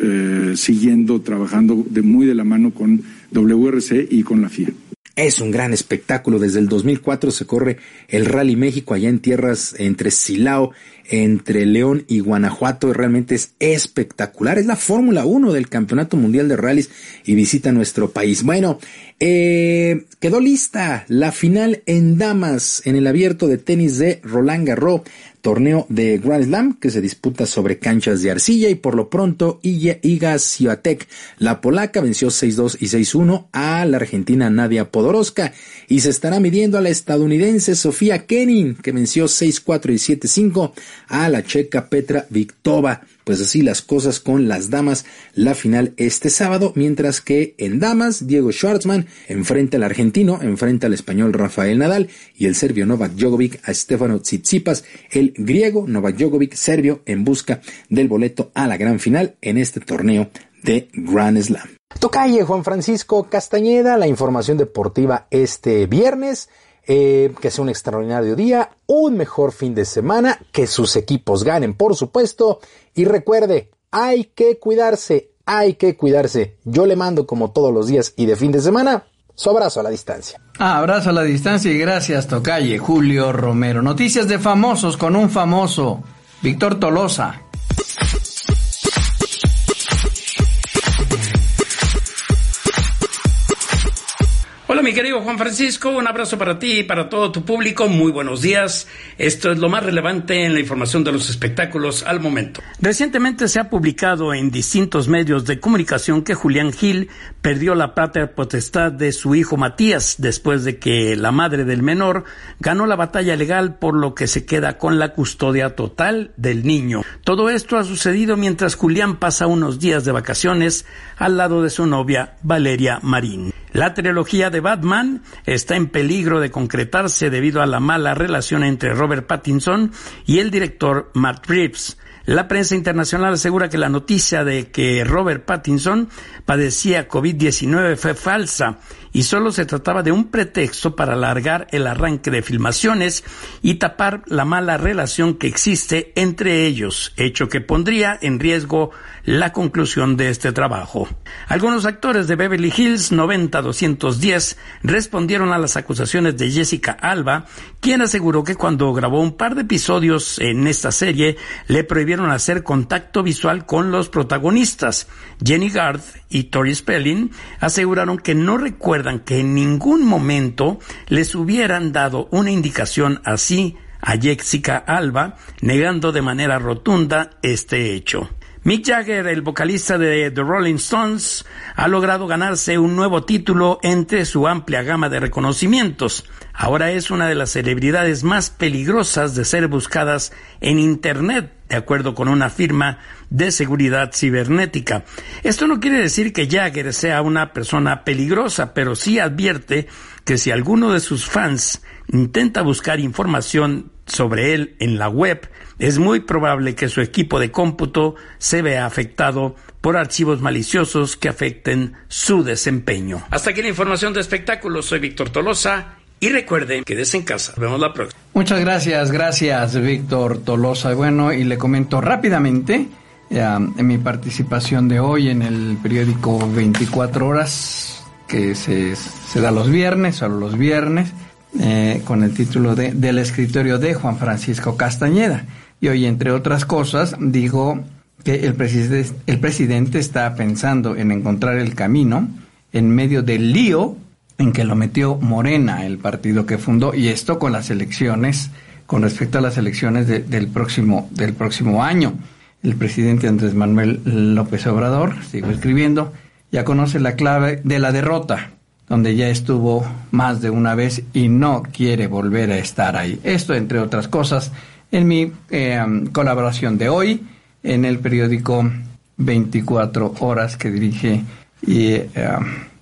siguiendo, trabajando de muy de la mano con WRC y con la FIA. Es un gran espectáculo. Desde el 2004 se corre el Rally México allá en tierras entre Silao, entre León y Guanajuato. Realmente es espectacular. Es la Fórmula 1 del Campeonato Mundial de Rallys y visita nuestro país. Bueno, eh, quedó lista la final en damas en el abierto de tenis de Roland Garros torneo de Grand Slam que se disputa sobre canchas de arcilla y por lo pronto Iga Swiatek, la polaca, venció 6-2 y 6-1 a la argentina Nadia Podoroska y se estará midiendo a la estadounidense Sofía Kenin que venció 6-4 y 7-5 a la checa Petra Viktova. Pues así las cosas con las damas, la final este sábado, mientras que en damas, Diego Schwartzman enfrenta al argentino, enfrenta al español Rafael Nadal y el serbio Novak Djokovic a Stefano Tsitsipas, el griego Novak Djokovic serbio en busca del boleto a la gran final en este torneo de Grand Slam. Tocalle Juan Francisco Castañeda, la información deportiva este viernes. Eh, que sea un extraordinario día, un mejor fin de semana, que sus equipos ganen, por supuesto. Y recuerde, hay que cuidarse, hay que cuidarse. Yo le mando como todos los días y de fin de semana, su abrazo a la distancia. Abrazo a la distancia y gracias, Tocalle, Julio Romero. Noticias de famosos con un famoso, Víctor Tolosa. Hola mi querido Juan Francisco, un abrazo para ti y para todo tu público. Muy buenos días. Esto es lo más relevante en la información de los espectáculos al momento. Recientemente se ha publicado en distintos medios de comunicación que Julián Gil perdió la patria potestad de su hijo Matías después de que la madre del menor ganó la batalla legal por lo que se queda con la custodia total del niño. Todo esto ha sucedido mientras Julián pasa unos días de vacaciones al lado de su novia Valeria Marín. La trilogía de Batman está en peligro de concretarse debido a la mala relación entre Robert Pattinson y el director Matt Reeves. La prensa internacional asegura que la noticia de que Robert Pattinson padecía COVID-19 fue falsa y solo se trataba de un pretexto para alargar el arranque de filmaciones y tapar la mala relación que existe entre ellos, hecho que pondría en riesgo la conclusión de este trabajo. Algunos actores de Beverly Hills 90-210 respondieron a las acusaciones de Jessica Alba, quien aseguró que cuando grabó un par de episodios en esta serie le prohibieron hacer contacto visual con los protagonistas. Jenny Garth y Tori Spelling aseguraron que no recuerdan que en ningún momento les hubieran dado una indicación así a Jessica Alba, negando de manera rotunda este hecho. Mick Jagger, el vocalista de The Rolling Stones, ha logrado ganarse un nuevo título entre su amplia gama de reconocimientos. Ahora es una de las celebridades más peligrosas de ser buscadas en Internet, de acuerdo con una firma de seguridad cibernética. Esto no quiere decir que Jagger sea una persona peligrosa, pero sí advierte que si alguno de sus fans intenta buscar información sobre él en la web, es muy probable que su equipo de cómputo se vea afectado por archivos maliciosos que afecten su desempeño. Hasta aquí la información de espectáculos. Soy Víctor Tolosa. Y recuerden, que en casa. Nos vemos la próxima. Muchas gracias, gracias Víctor Tolosa. Bueno, y le comento rápidamente en mi participación de hoy en el periódico 24 horas, que se, se da los viernes, solo los viernes. Eh, con el título de Del escritorio de Juan Francisco Castañeda. Y hoy, entre otras cosas, dijo que el, presidente, el presidente está pensando en encontrar el camino en medio del lío en que lo metió Morena, el partido que fundó, y esto con las elecciones, con respecto a las elecciones del, próximo, del próximo año. El presidente Andrés Manuel López Obrador, sigo escribiendo, ya conoce la clave de la derrota donde ya estuvo más de una vez y no quiere volver a estar ahí. Esto, entre otras cosas, en mi eh, colaboración de hoy en el periódico 24 Horas que dirige y eh,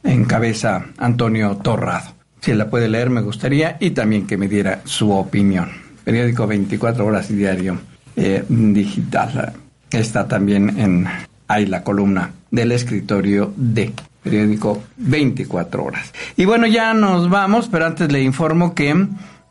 encabeza Antonio Torrado. Si la puede leer me gustaría y también que me diera su opinión. Periódico 24 Horas y Diario eh, Digital. Está también en ahí la columna del escritorio de periódico 24 horas. Y bueno, ya nos vamos, pero antes le informo que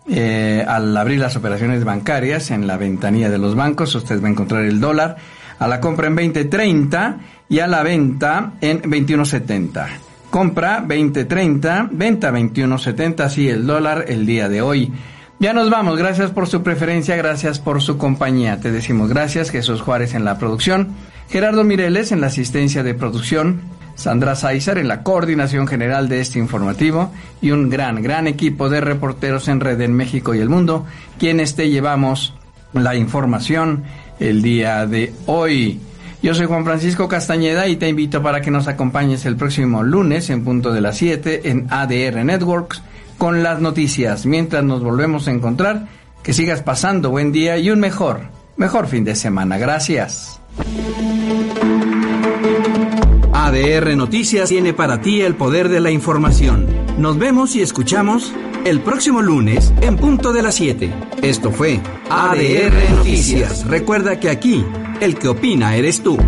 eh, al abrir las operaciones bancarias en la ventanilla de los bancos, usted va a encontrar el dólar a la compra en 20.30 y a la venta en 21.70. Compra 20.30, venta 21.70, así el dólar el día de hoy. Ya nos vamos, gracias por su preferencia, gracias por su compañía. Te decimos gracias, Jesús Juárez en la producción, Gerardo Mireles en la asistencia de producción, Sandra Sáizar en la coordinación general de este informativo y un gran, gran equipo de reporteros en red en México y el mundo, quienes te llevamos la información el día de hoy. Yo soy Juan Francisco Castañeda y te invito para que nos acompañes el próximo lunes en punto de las 7 en ADR Networks con las noticias. Mientras nos volvemos a encontrar, que sigas pasando buen día y un mejor, mejor fin de semana. Gracias. ADR Noticias tiene para ti el poder de la información. Nos vemos y escuchamos el próximo lunes en punto de las 7. Esto fue ADR Noticias. Recuerda que aquí, el que opina eres tú.